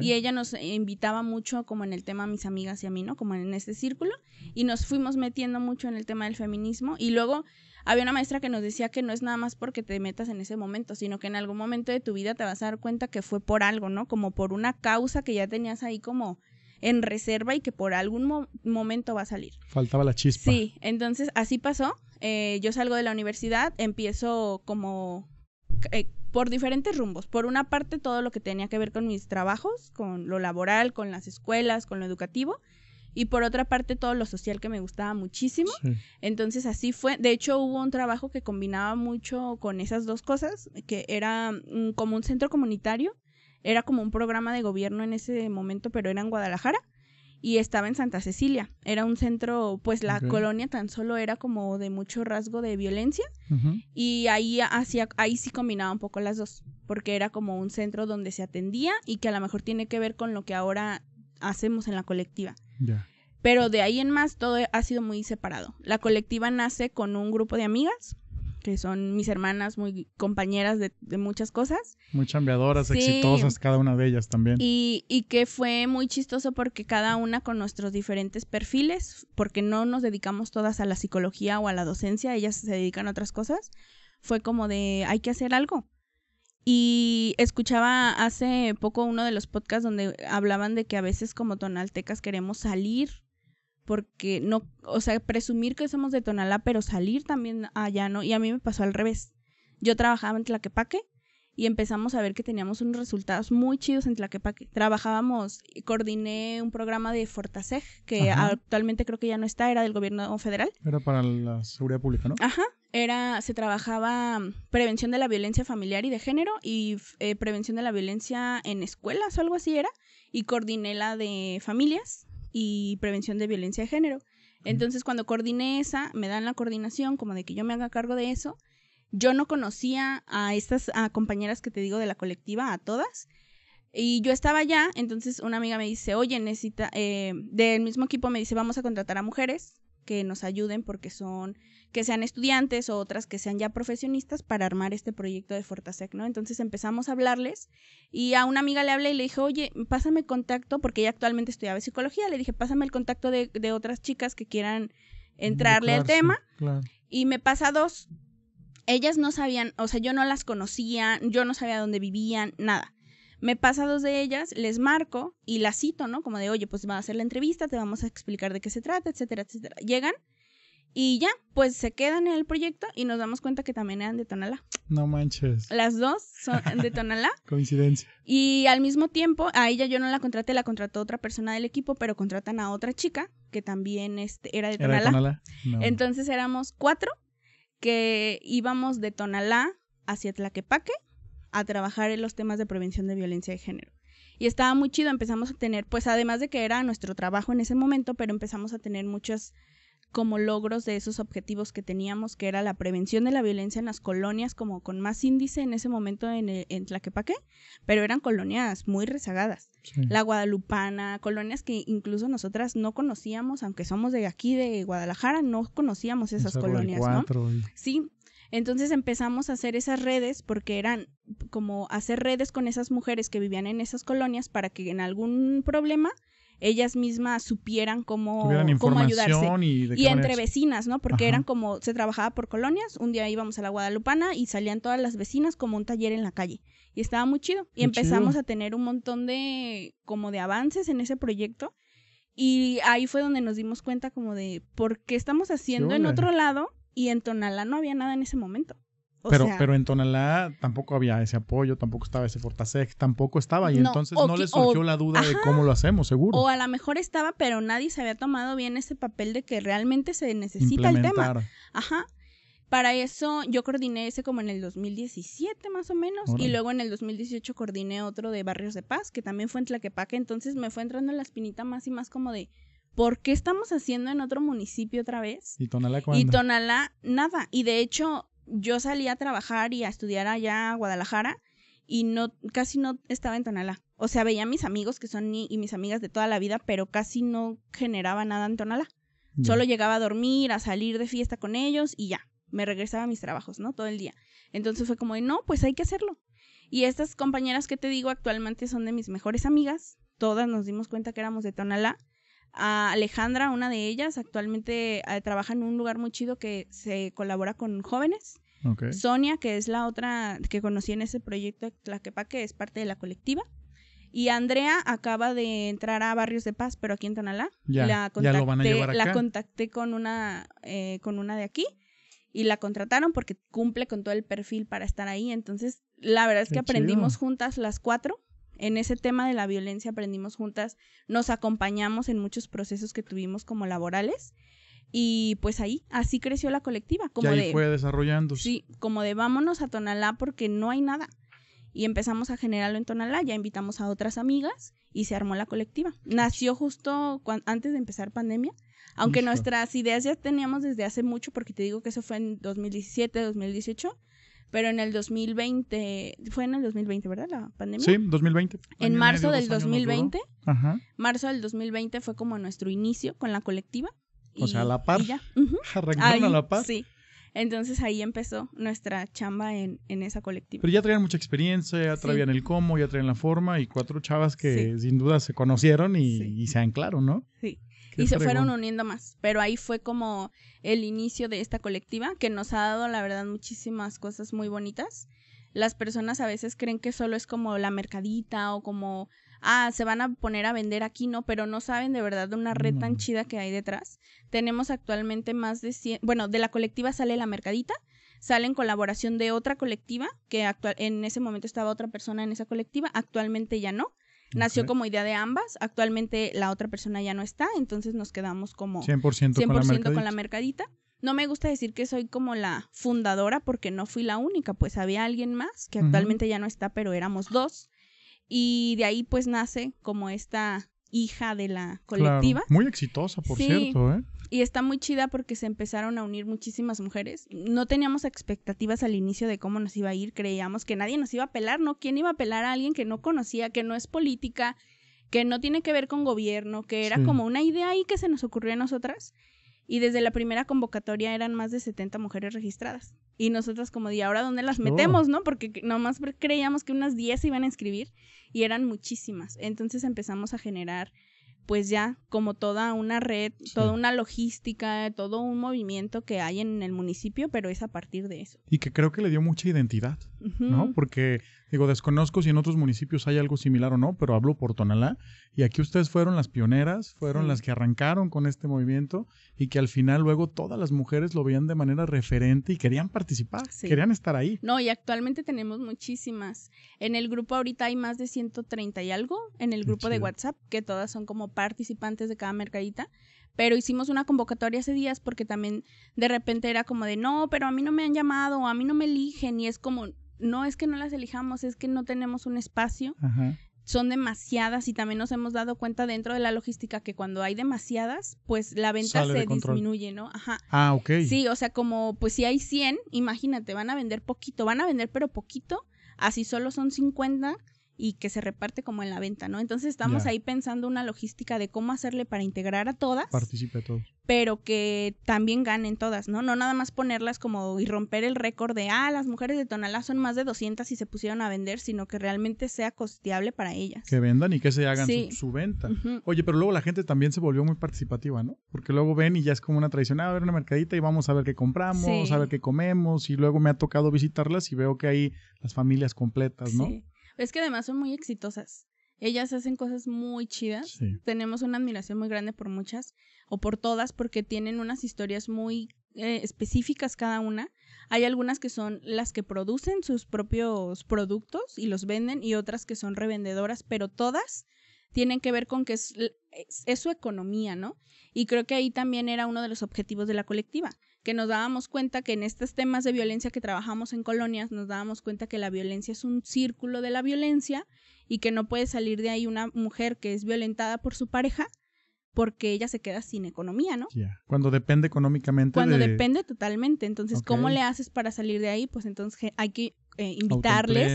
B: y ella nos invitaba mucho como en el tema mis amigas y a mí, ¿no? Como en este círculo y nos fuimos metiendo mucho en el tema del feminismo y luego había una maestra que nos decía que no es nada más porque te metas en ese momento, sino que en algún momento de tu vida te vas a dar cuenta que fue por algo, ¿no? Como por una causa que ya tenías ahí como en reserva y que por algún mo- momento va a salir.
A: Faltaba la chispa.
B: Sí, entonces así pasó. Eh, yo salgo de la universidad, empiezo como eh, por diferentes rumbos. Por una parte, todo lo que tenía que ver con mis trabajos, con lo laboral, con las escuelas, con lo educativo. Y por otra parte, todo lo social que me gustaba muchísimo.
A: Sí.
B: Entonces así fue. De hecho, hubo un trabajo que combinaba mucho con esas dos cosas, que era mm, como un centro comunitario. Era como un programa de gobierno en ese momento, pero era en Guadalajara. Y estaba en Santa Cecilia. Era un centro, pues la colonia tan solo era como de mucho rasgo de violencia. Y ahí hacía, ahí sí combinaba un poco las dos. Porque era como un centro donde se atendía y que a lo mejor tiene que ver con lo que ahora hacemos en la colectiva. Pero de ahí en más todo ha sido muy separado. La colectiva nace con un grupo de amigas, que son mis hermanas, muy compañeras de, de muchas cosas,
A: Muy chambeadoras,
B: Sí.
A: exitosas, cada una de ellas también.
B: y, y que fue muy chistoso porque cada una con nuestros diferentes perfiles, porque no nos dedicamos todas a la psicología o a la docencia, ellas se dedican a otras cosas, fue como de hay que hacer algo. Y escuchaba hace poco uno de los podcasts donde hablaban de que a veces como tonaltecas queremos salir porque no, o sea, presumir que somos de Tonalá, pero salir también allá, ¿no? Y a mí me pasó al revés. Yo trabajaba en Tlaquepaque y empezamos a ver que teníamos unos resultados muy chidos en Tlaquepaque. Trabajábamos, coordiné un programa de Fortaseg, que actualmente creo que ya no está, era del gobierno federal.
A: Era para la seguridad pública, ¿no?
B: Ajá. Era, se trabajaba prevención de la violencia familiar y de género y eh, prevención de la violencia en escuelas o algo así era. Y coordiné la de familias y prevención de violencia de género. Entonces, cuando coordiné esa, me dan la coordinación como de que yo me haga cargo de eso yo no conocía a estas compañeras que te digo de la colectiva, a todas. Y yo estaba allá, entonces una amiga me dice, oye, necesita, eh, del mismo equipo me dice, vamos a contratar a mujeres que nos ayuden porque son, que sean estudiantes o otras que sean ya profesionistas para armar este proyecto de Fortasec, ¿no? Entonces empezamos a hablarles y a una amiga le hablé y le dije, oye, pásame contacto, porque ella actualmente estudiaba psicología, le dije, pásame el contacto de, de otras chicas que quieran entrarle al tema. Y me pasa dos, ellas no sabían, o sea, yo no las conocía, yo no sabía dónde vivían, nada. Me pasa dos de ellas, les marco y las cito, ¿no? Como de, oye, pues va a hacer la entrevista, te vamos a explicar de qué se trata, etcétera, etcétera. Llegan y ya, pues se quedan en el proyecto y nos damos cuenta que también eran de Tonalá.
A: No manches.
B: Las dos son de Tonalá.
A: Coincidencia.
B: Y al mismo tiempo, a ella yo no la contraté, la contrató otra persona del equipo, pero contratan a otra chica que también este, era de Tonalá. ¿Era de Entonces éramos cuatro que íbamos de Tonalá hacia Tlaquepaque a trabajar en los temas de prevención de violencia de género. Y estaba muy chido, empezamos a tener, pues además de que era nuestro trabajo en ese momento, pero empezamos a tener muchos como logros de esos objetivos que teníamos, que era la prevención de la violencia en las colonias, como con más índice en ese momento en, en Tlaquepaque, pero eran colonias muy rezagadas. La Guadalupana, colonias que incluso nosotras no conocíamos, aunque somos de aquí, de Guadalajara, no conocíamos esas colonias, ¿no? Sí, entonces empezamos a hacer esas redes porque eran como hacer redes con esas mujeres que vivían en esas colonias para que en algún problema ellas mismas supieran cómo, cómo ayudarse. Y, entre vecinas, ¿no? Porque eran como, se trabajaba por colonias, un día íbamos a la Guadalupana y salían todas las vecinas como un taller en la calle. Y estaba muy chido. Y empezamos a tener un montón de, como de avances en ese proyecto. Y ahí fue donde nos dimos cuenta como de por qué estamos haciendo en otro lado y en Tonalá no había nada en ese momento
A: pero, pero en Tonalá tampoco había ese apoyo, tampoco estaba ese Fortasec, tampoco estaba. Y entonces no le surgió la duda de cómo lo hacemos, seguro.
B: O a lo mejor estaba, pero nadie se había tomado bien ese papel de que realmente se necesita el tema. Ajá. Para eso yo coordiné ese como en el 2017 más o menos y luego en el 2018 coordiné otro de Barrios de Paz que también fue en Tlaquepaque, entonces me fue entrando la espinita más y más como de ¿por qué estamos haciendo en otro municipio otra vez?
A: ¿Y Tonalá cuándo?
B: Y Tonalá nada, y de hecho yo salí a trabajar y a estudiar allá a Guadalajara y no casi no estaba en Tonalá. O sea, veía a mis amigos que son y mis amigas de toda la vida, pero casi no generaba nada en Tonalá. Solo llegaba a dormir, a salir de fiesta con ellos y ya, me regresaba a mis trabajos, ¿no? Todo el día. Entonces fue como, no, pues hay que hacerlo. Y estas compañeras que te digo actualmente son de mis mejores amigas. Todas nos dimos cuenta que éramos de Tonalá a Alejandra, una de ellas, actualmente eh, trabaja en un lugar muy chido que se colabora con jóvenes. Sonia, que es la otra que conocí en ese proyecto que es parte de la colectiva. Y Andrea acaba de entrar a Barrios de Paz, pero aquí en Tonalá.
A: Ya, la contacté, lo van a llevar
B: La contacté con una, eh, con una de aquí y la contrataron porque cumple con todo el perfil para estar ahí. Entonces, la verdad es que aprendimos juntas las cuatro en ese tema de la violencia aprendimos juntas, nos acompañamos en muchos procesos que tuvimos como laborales y pues ahí, así creció la colectiva. Como
A: y ahí fue desarrollándose.
B: Sí, como de vámonos a Tonalá porque no hay nada. Y empezamos a generarlo en Tonalá, ya invitamos a otras amigas y se armó la colectiva. Nació justo antes de empezar pandemia, aunque nuestras ideas ya teníamos desde hace mucho, porque te digo que eso fue en 2017, 2018, pero en el 2020, fue en el 2020, ¿verdad? La pandemia.
A: Sí, 2020.
B: En marzo del 2020, Ajá. marzo del 2020 fue como nuestro inicio con la colectiva.
A: o sea, a la par. ya. Arrancaron a la par.
B: Sí. Entonces ahí empezó nuestra chamba en, en, esa colectiva.
A: Pero ya traían mucha experiencia, ya traían el cómo, ya traían la forma y cuatro chavas que sin duda se conocieron y, y se anclaron, ¿no?
B: Sí y se fueron uniendo más. Pero ahí fue como el inicio de esta colectiva que nos ha dado, la verdad, muchísimas cosas muy bonitas. Las personas a veces creen que solo es como la mercadita o como ah, se van a poner a vender aquí, no, pero no saben de verdad de una red tan chida que hay detrás. Tenemos actualmente más de 100, bueno, de la colectiva sale la mercadita, sale en colaboración de otra colectiva, que actual, en ese momento estaba otra persona en esa colectiva, actualmente ya no. Nació como idea de ambas, actualmente la otra persona ya no está, entonces nos quedamos como
A: 100%, con, la mercadita.
B: con la mercadita. No me gusta decir que soy como la fundadora porque no fui la única, pues había alguien más que actualmente ya no está, pero éramos dos. Y de ahí pues nace como esta hija de la colectiva.
A: Muy exitosa, por cierto, ¿eh?
B: Y está muy chida porque se empezaron a unir muchísimas mujeres. No teníamos expectativas al inicio de cómo nos iba a ir, creíamos que nadie nos iba a pelar, ¿no? ¿Quién iba a pelar a alguien que no conocía, que no es política, que no tiene que ver con gobierno, que era como una idea ahí que se nos ocurrió a nosotras? Y desde la primera convocatoria eran más de 70 mujeres registradas. Y nosotras como de, ¿ahora dónde las metemos, no? Porque nomás creíamos que unas 10 se iban a inscribir y eran muchísimas. Entonces empezamos a generar pues ya como toda una red, toda una logística, todo un movimiento que hay en el municipio, pero es a partir de eso.
A: Y que creo que le dio mucha identidad, ¿no? Porque, digo, desconozco si en otros municipios hay algo similar o no, pero hablo por Tonalá. Y aquí ustedes fueron las pioneras, fueron las que arrancaron con este movimiento y que al final luego todas las mujeres lo veían de manera referente y querían participar, querían estar ahí.
B: No, y actualmente tenemos muchísimas. En el grupo ahorita hay más de 130 y algo, en el grupo de WhatsApp, que todas son como participantes de cada mercadita, pero hicimos una convocatoria hace días porque también de repente era como de, no, pero a mí no me han llamado, a mí no me eligen y es como, no es que no las elijamos, es que no tenemos un espacio. Son demasiadas y también nos hemos dado cuenta dentro de la logística que cuando hay demasiadas, pues la venta se disminuye, ¿no? Ajá.
A: Ah, ok.
B: Sí, o sea, como pues si hay 100, imagínate, van a vender poquito, van a vender pero poquito, así solo son 50 y que se reparte como en la venta, ¿no? Entonces estamos ahí pensando una logística de cómo hacerle para integrar a todas.
A: Participe todos.
B: Pero que también ganen todas, ¿no? No nada más ponerlas como y romper el récord de, ah, las mujeres de Tonalá son más de 200 y se pusieron a vender, sino que realmente sea costeable para ellas.
A: Que vendan y que se hagan su, venta. Oye, pero luego la gente también se volvió muy participativa, ¿no? Porque luego ven y ya es como una tradición, ah, a ver una mercadita y vamos a ver qué compramos, a ver qué comemos y luego me ha tocado visitarlas y veo que hay las familias completas, ¿no? Sí.
B: Es que además son muy exitosas. Ellas hacen cosas muy chidas. Tenemos una admiración muy grande por muchas o por todas porque tienen unas historias muy eh, específicas cada una. Hay algunas que son las que producen sus propios productos y los venden y otras que son revendedoras, pero todas tienen que ver con que es, es, su economía, ¿no? Y creo que ahí también era uno de los objetivos de la colectiva, que nos dábamos cuenta que en estos temas de violencia que trabajamos en colonias, nos dábamos cuenta que la violencia es un círculo de la violencia y que no puede salir de ahí una mujer que es violentada por su pareja porque ella se queda sin economía, ¿no?
A: Cuando depende económicamente.
B: Cuando depende totalmente. Entonces, ¿cómo le haces para salir de ahí? Pues entonces hay que eh, invitarles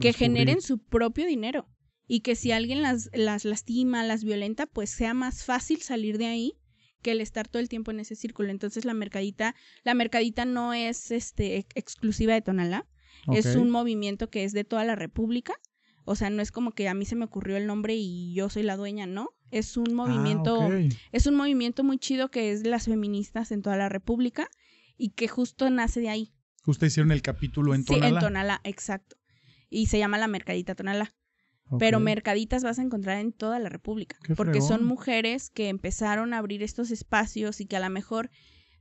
B: que generen su propio dinero y que si alguien las, las lastima, las violenta, pues sea más fácil salir de ahí que el estar todo el tiempo en ese círculo. Entonces la mercadita, la mercadita no es este exclusiva de Tonalá, es un movimiento que es de toda la República. O sea, no es como que a mí se me ocurrió el nombre y yo soy la dueña, ¿no? Es un ah, movimiento, es un movimiento muy chido que es de las feministas en toda la República y que justo nace de ahí.
A: Ustedes hicieron el capítulo en Tonalá.
B: Sí, en Tonalá, exacto. Y se llama la Mercadita Tonalá. Pero mercaditas vas a encontrar en toda la República, porque son mujeres que empezaron a abrir estos espacios y que a lo mejor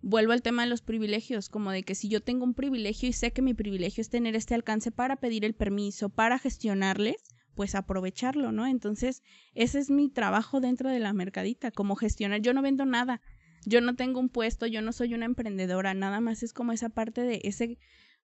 B: vuelvo al tema de los privilegios, como de que si yo tengo un privilegio y sé que mi privilegio es tener este alcance para pedir el permiso, para gestionarles, pues aprovecharlo, ¿no? Entonces, ese es mi trabajo dentro de la mercadita, como gestionar. Yo no vendo nada, yo no tengo un puesto, yo no soy una emprendedora, nada más es como esa parte de ese,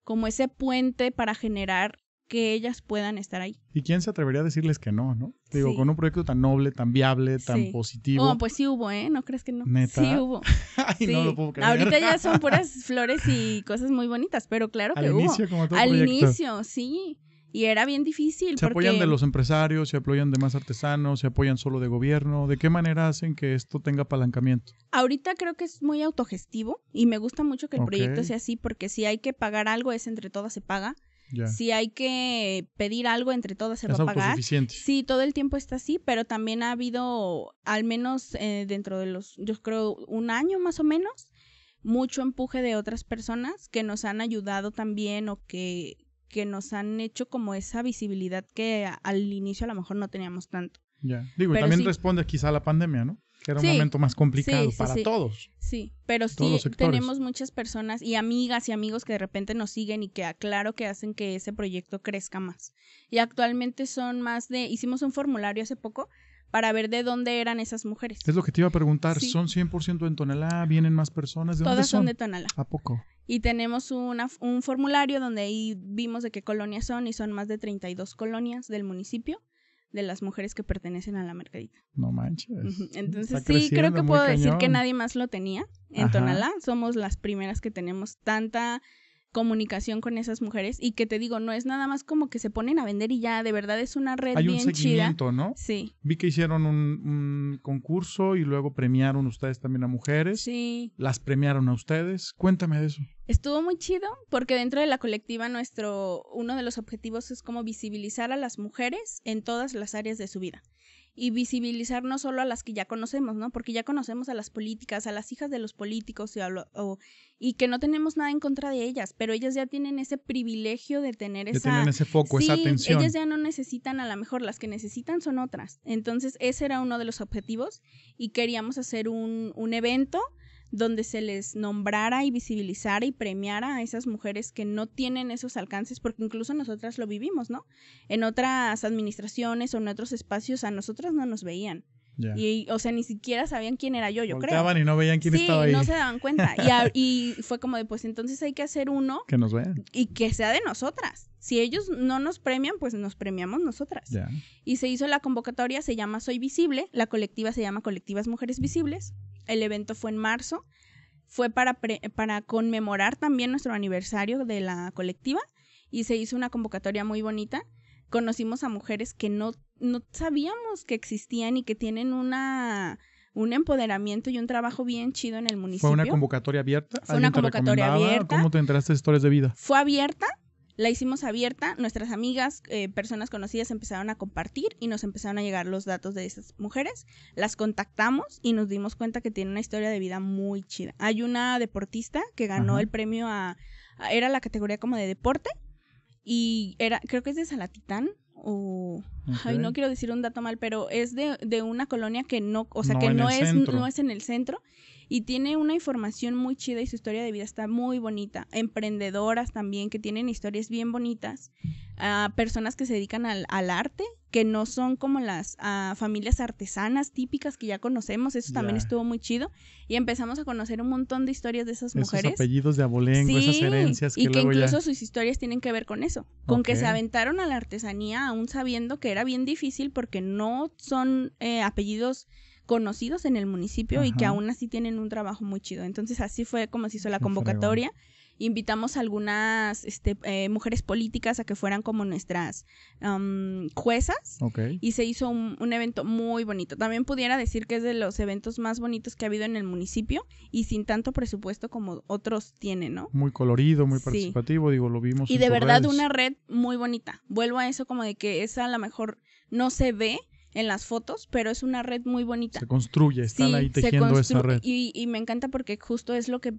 B: como ese puente para generar que ellas puedan estar ahí.
A: ¿Y quién se atrevería a decirles que no, no? Digo, con un proyecto tan noble, tan viable, tan positivo.
B: Oh, pues sí hubo, ¿eh? ¿No crees que no?
A: ¿Neta?
B: Sí hubo.
A: Ay, no lo puedo creer.
B: Ahorita ya son puras flores y cosas muy bonitas, pero claro que hubo. Al inicio, como todo Al inicio, sí. Y era bien difícil.
A: ¿Se apoyan de los empresarios? ¿Se apoyan de más artesanos? ¿Se apoyan solo de gobierno? ¿De qué manera hacen que esto tenga apalancamiento?
B: Ahorita creo que es muy autogestivo y me gusta mucho que el proyecto sea así porque si hay que pagar algo es entre todas se paga. Si hay que pedir algo entre todas se va a pagar. Sí, todo el tiempo está así, pero también ha habido, al menos eh, dentro de los, yo creo, un año más o menos, mucho empuje de otras personas que nos han ayudado también o que que nos han hecho como esa visibilidad que al inicio a lo mejor no teníamos tanto.
A: Ya. Digo, y también responde quizá a la pandemia, ¿no? Que era un momento más complicado para todos.
B: Sí, pero sí tenemos muchas personas y amigas y amigos que de repente nos siguen y que aclaro que hacen que ese proyecto crezca más. Y actualmente son más de, hicimos un formulario hace poco para ver de dónde eran esas mujeres.
A: Es lo que te iba a preguntar, ¿son 100% en Tonalá? ¿Vienen más personas? ¿De
B: Todas
A: dónde
B: son? son de Tonalá.
A: ¿A poco?
B: Y tenemos una, un formulario donde ahí vimos de qué colonias son y son más de 32 colonias del municipio de las mujeres que pertenecen a la mercadita.
A: No manches.
B: Entonces sí, creo que puedo decir que nadie más lo tenía en Tonalá. Somos las primeras que tenemos tanta comunicación con esas mujeres y que te digo, no es nada más como que se ponen a vender y ya, de verdad es una red
A: Hay
B: bien
A: un seguimiento,
B: ¿no?
A: Sí. Vi que hicieron un, concurso y luego premiaron ustedes también a mujeres.
B: Sí.
A: Las premiaron a ustedes. Cuéntame de eso.
B: Estuvo muy chido porque dentro de la colectiva nuestro uno de los objetivos es como visibilizar a las mujeres en todas las áreas de su vida y visibilizar no solo a las que ya conocemos, ¿no? Porque ya conocemos a las políticas, a las hijas de los políticos y, y que no tenemos nada en contra de ellas, pero ellas ya tienen ese privilegio de tener esa...
A: ese foco, esa atención.
B: ellas ya no necesitan, a lo mejor las que necesitan son otras. Entonces ese era uno de los objetivos y queríamos hacer un, un evento donde se les nombrara y visibilizara y premiara a esas mujeres que no tienen esos alcances, porque incluso nosotras lo vivimos, ¿no? En otras administraciones o en otros espacios a nosotras no nos veían. Y, o sea, ni siquiera sabían quién era yo, yo creo.
A: y no veían quién estaba ahí.
B: no se daban cuenta. Y, y, fue como de, pues entonces hay que hacer uno.
A: Que nos vean.
B: Y que sea de nosotras. Si ellos no nos premian, pues nos premiamos nosotras. Y se hizo la convocatoria, se llama Soy Visible. La colectiva se llama Colectivas Mujeres Visibles. El evento fue en marzo. Fue para, para conmemorar también nuestro aniversario de la colectiva. Y se hizo una convocatoria muy bonita conocimos a mujeres que no, no sabíamos que existían y que tienen una un empoderamiento y un trabajo bien chido en el municipio.
A: ¿Fue una convocatoria abierta?
B: Fue una convocatoria abierta.
A: ¿Cómo te enteraste de historias de vida?
B: Fue abierta, la hicimos abierta, nuestras amigas, eh, personas conocidas empezaron a compartir y nos empezaron a llegar los datos de esas mujeres. Las contactamos y nos dimos cuenta que tiene una historia de vida muy chida. Hay una deportista que ganó el premio a, era la categoría como de deporte y era, creo que es de Salatitán o... Ay, no quiero decir un dato mal, pero es de, de una colonia que no, o sea, que no es, no es en el centro y tiene una información muy chida y su historia de vida está muy bonita. Emprendedoras también que tienen historias bien bonitas. a personas que se dedican al, arte, que no son como las familias artesanas típicas que ya conocemos. Eso también estuvo muy chido. Y empezamos a conocer un montón de historias de esas mujeres.
A: Esos apellidos de abolengo, esas herencias que
B: Y que incluso sus historias tienen que ver con eso. Con que se aventaron a la artesanía aún sabiendo que era bien difícil porque no son eh, apellidos conocidos en el municipio y que aún así tienen un trabajo muy chido. Entonces así fue como se hizo la convocatoria. Invitamos a algunas este, eh, mujeres políticas a que fueran como nuestras juezas y se hizo un, evento muy bonito. También pudiera decir que es de los eventos más bonitos que ha habido en el municipio y sin tanto presupuesto como otros tienen, ¿no?
A: Muy colorido, muy participativo, digo, lo vimos.
B: Y de verdad una red muy bonita. Vuelvo a eso como de que esa a lo mejor no se ve, en las fotos, pero es una red muy bonita.
A: Se construye, están ahí tejiendo esa red.
B: Y, y, me encanta porque justo es lo que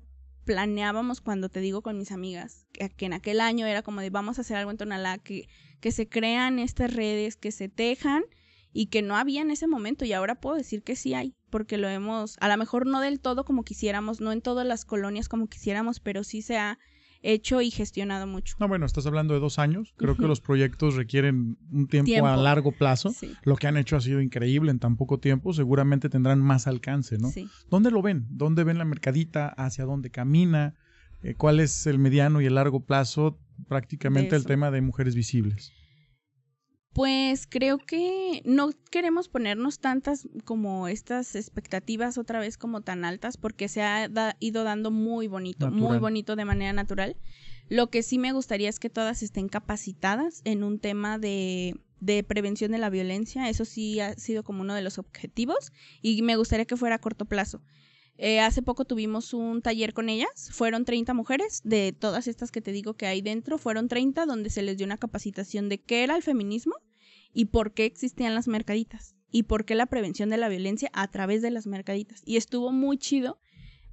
B: planeábamos cuando te digo con mis amigas, que, en aquel año era como de vamos a hacer algo en Tonalá, que, que se crean estas redes, que se tejan y que no había en ese momento y ahora puedo decir que sí hay, porque lo hemos, a lo mejor no del todo como quisiéramos, no en todas las colonias como quisiéramos, pero sí se ha hecho y gestionado mucho.
A: No, bueno, estás hablando de dos años. Creo que los proyectos requieren un tiempo, a largo plazo. Lo que han hecho ha sido increíble en tan poco tiempo. Seguramente tendrán más alcance, ¿no?
B: Sí.
A: ¿Dónde lo ven? ¿Dónde ven la mercadita? ¿Hacia dónde camina? Eh, ¿Cuál es el mediano y el largo plazo? Prácticamente el tema de mujeres visibles.
B: Pues creo que no queremos ponernos tantas como estas expectativas otra vez como tan altas porque se ha ido dando muy bonito, muy bonito de manera natural. Lo que sí me gustaría es que todas estén capacitadas en un tema de, de prevención de la violencia. Eso sí ha sido como uno de los objetivos y me gustaría que fuera a corto plazo. Eh, hace poco tuvimos un taller con ellas, fueron 30 mujeres, de todas estas que te digo que hay dentro, fueron 30 donde se les dio una capacitación de qué era el feminismo y por qué existían las mercaditas y por qué la prevención de la violencia a través de las mercaditas. Y estuvo muy chido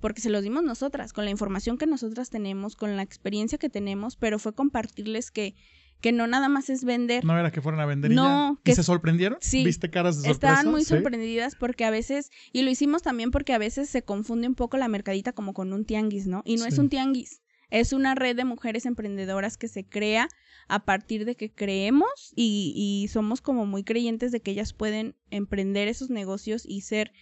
B: porque se los dimos nosotras, con la información que nosotras tenemos, con la experiencia que tenemos, pero fue compartirles que que no nada más es vender.
A: No era que fueran a vender y no, Que, se sorprendieron?
B: Sí.
A: ¿Viste caras de
B: sorpresa? Estaban muy sorprendidas porque a veces, y lo hicimos también porque a veces se confunde un poco la mercadita como con un tianguis, ¿no? Y no es un tianguis. Es una red de mujeres emprendedoras que se crea a partir de que creemos y, y somos como muy creyentes de que ellas pueden emprender esos negocios y ser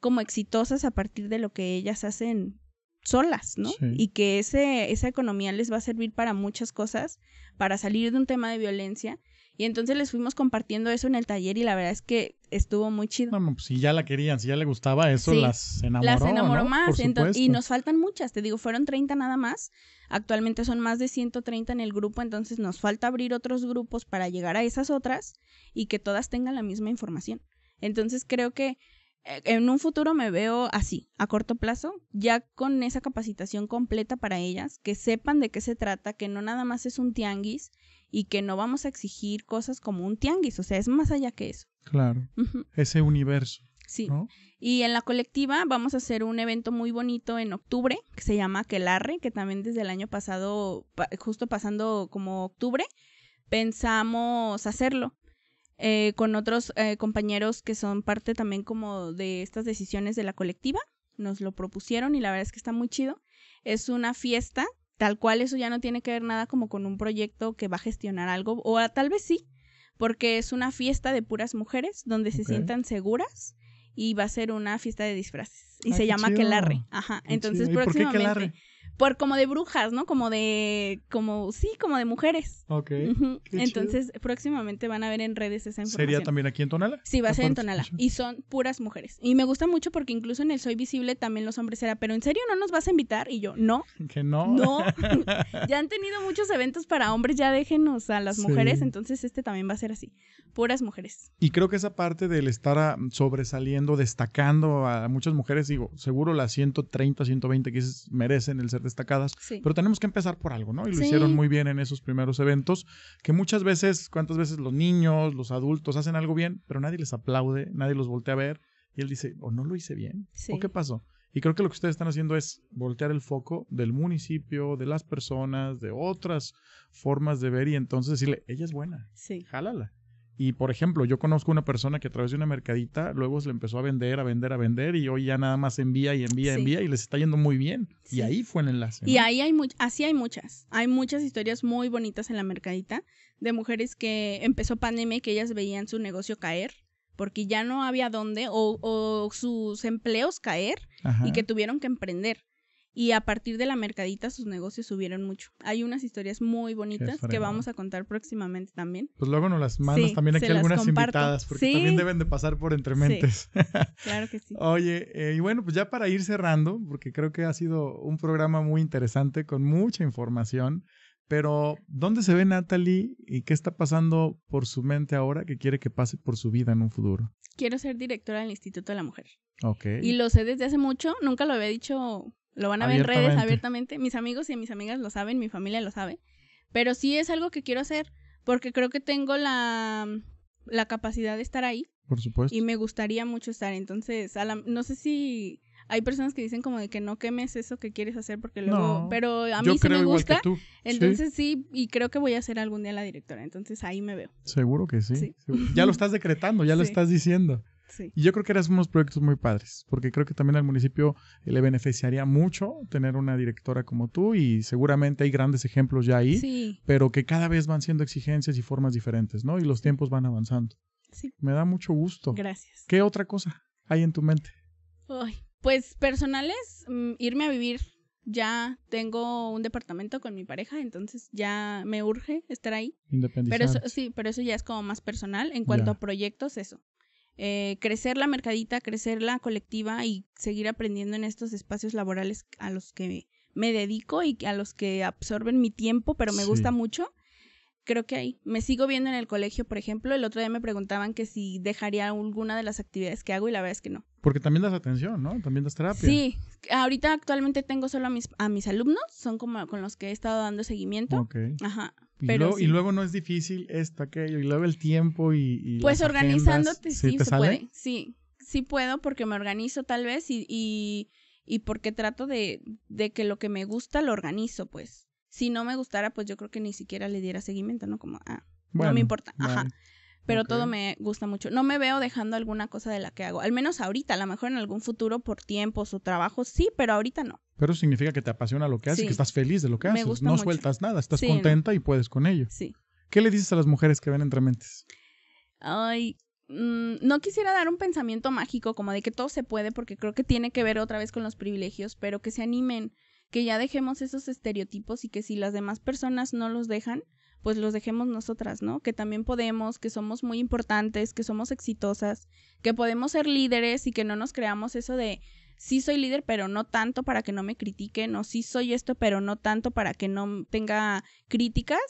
B: como exitosas a partir de lo que ellas hacen solas, ¿no? Y que ese, esa economía les va a servir para muchas cosas, para salir de un tema de violencia. Y entonces les fuimos compartiendo eso en el taller y la verdad es que estuvo muy chido.
A: Pues si ya la querían, si ya le gustaba eso, las enamoró.
B: Las enamoró más. y nos faltan muchas, te digo, fueron 30 nada más. Actualmente son más de 130 en el grupo, entonces nos falta abrir otros grupos para llegar a esas otras y que todas tengan la misma información. Entonces creo que eh, en un futuro me veo así, a corto plazo, ya con esa capacitación completa para ellas, que sepan de qué se trata, que no nada más es un tianguis y que no vamos a exigir cosas como un tianguis, o sea, es más allá que eso.
A: Claro, ese universo.
B: Sí. Y en la colectiva vamos a hacer un evento muy bonito en octubre que se llama Quelarre, que también desde el año pasado, justo pasando como octubre, pensamos hacerlo. Eh, con otros eh, compañeros que son parte también como de estas decisiones de la colectiva. Nos lo propusieron y la verdad es que está muy chido. Es una fiesta, tal cual eso ya no tiene que ver nada como con un proyecto que va a gestionar algo, o tal vez sí, porque es una fiesta de puras mujeres donde se sientan seguras y va a ser una fiesta de disfraces. Y se llama Quelarre. Ajá. Entonces, próximamente por como de brujas, ¿no? Como de, como, sí, como de mujeres.
A: Ok.
B: Entonces, próximamente van a ver en redes esa información.
A: ¿Sería también aquí en Tonala?
B: Sí, va a ser en Tonala. Y son puras mujeres. Y me gusta mucho porque incluso en el Soy Visible también los hombres era, pero ¿en serio no nos vas a invitar? Y yo, no.
A: Que no.
B: No. ya han tenido muchos eventos para hombres, ya déjenos a las mujeres, entonces este también va a ser así. Puras mujeres.
A: Y creo que esa parte del estar sobresaliendo, destacando a muchas mujeres, digo, seguro las 130, 120 que merecen el ser destacadas, pero tenemos que empezar por algo, ¿no? Y lo hicieron muy bien en esos primeros eventos, que muchas veces, cuántas veces los niños, los adultos hacen algo bien, pero nadie les aplaude, nadie los voltea a ver, y él dice, o no lo hice bien, o qué pasó. Y creo que lo que ustedes están haciendo es voltear el foco del municipio, de las personas, de otras formas de ver y entonces decirle, ella es buena,
B: sí.
A: jálala. Y por ejemplo, yo conozco una persona que a través de una mercadita luego se le empezó a vender, a vender, a vender y hoy ya nada más envía y envía, envía y les está yendo muy bien. Y ahí fue el enlace.
B: Y ahí hay así hay muchas. Hay muchas historias muy bonitas en la mercadita de mujeres que empezó pandemia y que ellas veían su negocio caer porque ya no había dónde o, o sus empleos caer y que tuvieron que emprender y a partir de la mercadita sus negocios subieron mucho. Hay unas historias muy bonitas que vamos a contar próximamente también.
A: Pues luego nos las mandas también aquí algunas invitadas, porque también deben de pasar por entrementes.
B: claro que sí.
A: Oye, eh, y bueno, pues ya para ir cerrando, porque creo que ha sido un programa muy interesante con mucha información. Pero, ¿dónde se ve Natalie y qué está pasando por su mente ahora que quiere que pase por su vida en un futuro?
B: Quiero ser directora del Instituto de la Mujer.
A: Ok.
B: Y lo sé desde hace mucho, nunca lo había dicho lo van a ver en redes abiertamente. Mis amigos y mis amigas lo saben, mi familia lo sabe. Pero sí es algo que quiero hacer porque creo que tengo la, la capacidad de estar ahí.
A: Por supuesto.
B: Y me gustaría mucho estar. Entonces, no sé si hay personas que dicen como de que no quemes eso que quieres hacer porque luego... pero a mí sí me gusta. Entonces sí. y creo que voy a ser algún día la directora. Entonces ahí me veo.
A: Seguro que sí. Ya lo estás decretando, ya lo estás diciendo. Y yo creo que eran unos proyectos muy padres, porque creo que también al municipio le beneficiaría mucho tener una directora como tú y seguramente hay grandes ejemplos ya ahí, pero que cada vez van siendo exigencias y formas diferentes, ¿no? Y los tiempos van avanzando.
B: Sí.
A: Me da mucho gusto.
B: Gracias.
A: ¿Qué otra cosa hay en tu mente?
B: pues personales, mm, irme a vivir. Ya tengo un departamento con mi pareja, entonces ya me urge estar ahí.
A: Independiente.
B: Pero sí, pero eso ya es como más personal. En cuanto a proyectos, eso. Eh, crecer la mercadita, crecer la colectiva y seguir aprendiendo en estos espacios laborales a los que me dedico y a los que absorben mi tiempo, pero me gusta mucho. Creo que ahí. Me sigo viendo en el colegio, por ejemplo. El otro día me preguntaban que si dejaría alguna de las actividades que hago y la verdad es que no.
A: Porque también das atención, ¿no? También das terapia.
B: Sí. Ahorita actualmente tengo solo a mis, a mis alumnos, son como con los que he estado dando seguimiento.
A: Ok.
B: Ajá.
A: Y, luego, no es difícil esto, aquello, y luego el tiempo y...
B: pues organizándote, sí, se puede. Sí, sí puedo porque me organizo tal vez y, y porque trato de, de que lo que me gusta lo organizo, pues. Si no me gustara, pues yo creo que ni siquiera le diera seguimiento, ¿no? Como, ah, no me importa. Ajá. Pero todo me gusta mucho. No me veo dejando alguna cosa de la que hago. Al menos ahorita, a lo mejor en algún futuro por tiempo, su trabajo, sí, pero ahorita no.
A: Pero significa que te apasiona lo que haces,
B: Sí.
A: que estás feliz de lo que
B: Me
A: haces.
B: gusta
A: no
B: mucho.
A: sueltas nada, estás
B: Sí, no.
A: contenta y puedes con ello.
B: Sí.
A: ¿Qué le dices a las mujeres que ven entre mentes?
B: Ay, mm, no quisiera dar un pensamiento mágico como de que todo se puede, porque creo que tiene que ver otra vez con los privilegios, pero que se animen, que ya dejemos esos estereotipos y que si las demás personas no los dejan, pues los dejemos nosotras, ¿no? Que también podemos, que somos muy importantes, que somos exitosas, que podemos ser líderes y que no nos creamos eso de sí soy líder, pero no tanto para que no me critiquen, o sí soy esto, pero no tanto para que no tenga críticas.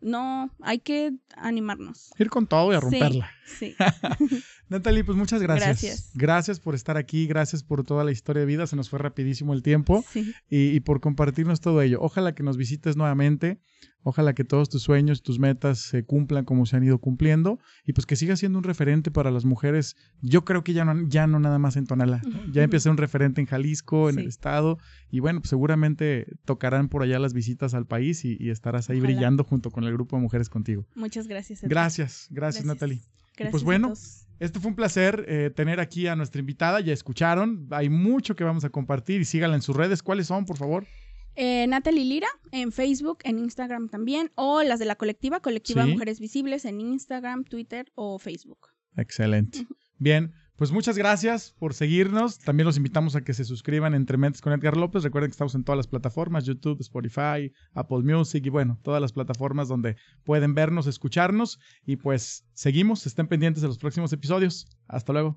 B: No, hay que animarnos.
A: Ir con todo y a
B: Sí,
A: romperla.
B: Sí.
A: Natalie, pues muchas gracias.
B: Gracias.
A: Gracias por estar aquí, gracias por toda la historia de vida, se nos fue rapidísimo el tiempo
B: Sí.
A: y, y por compartirnos todo ello. Ojalá que nos visites nuevamente, ojalá que todos tus sueños, tus metas se cumplan como se han ido cumpliendo y pues que sigas siendo un referente para las mujeres. Yo creo que ya no, ya no nada más en Tonalá, ¿no? ya empieza a ser un referente en Jalisco, en el estado y bueno, pues seguramente tocarán por allá las visitas al país y, y estarás ahí
B: Ojalá.
A: brillando junto con el grupo de mujeres contigo.
B: Muchas gracias. Edgar.
A: Gracias, gracias, Natalie.
B: Gracias
A: pues bueno. Este fue un placer eh, tener aquí a nuestra invitada, ya escucharon, hay mucho que vamos a compartir y síganla en sus redes. ¿Cuáles son, por favor?
B: Eh, Natalie Lira en Facebook, en Instagram también, o las de la colectiva, Colectiva
A: Sí.
B: Mujeres Visibles en Instagram, Twitter o Facebook.
A: Excelente. Bien, pues muchas gracias por seguirnos. También los invitamos a que se suscriban Entre Mentes con Edgar López. Recuerden que estamos en todas las plataformas, YouTube, Spotify, Apple Music y bueno, todas las plataformas donde pueden vernos, escucharnos. Y pues seguimos, estén pendientes de los próximos episodios. Hasta luego.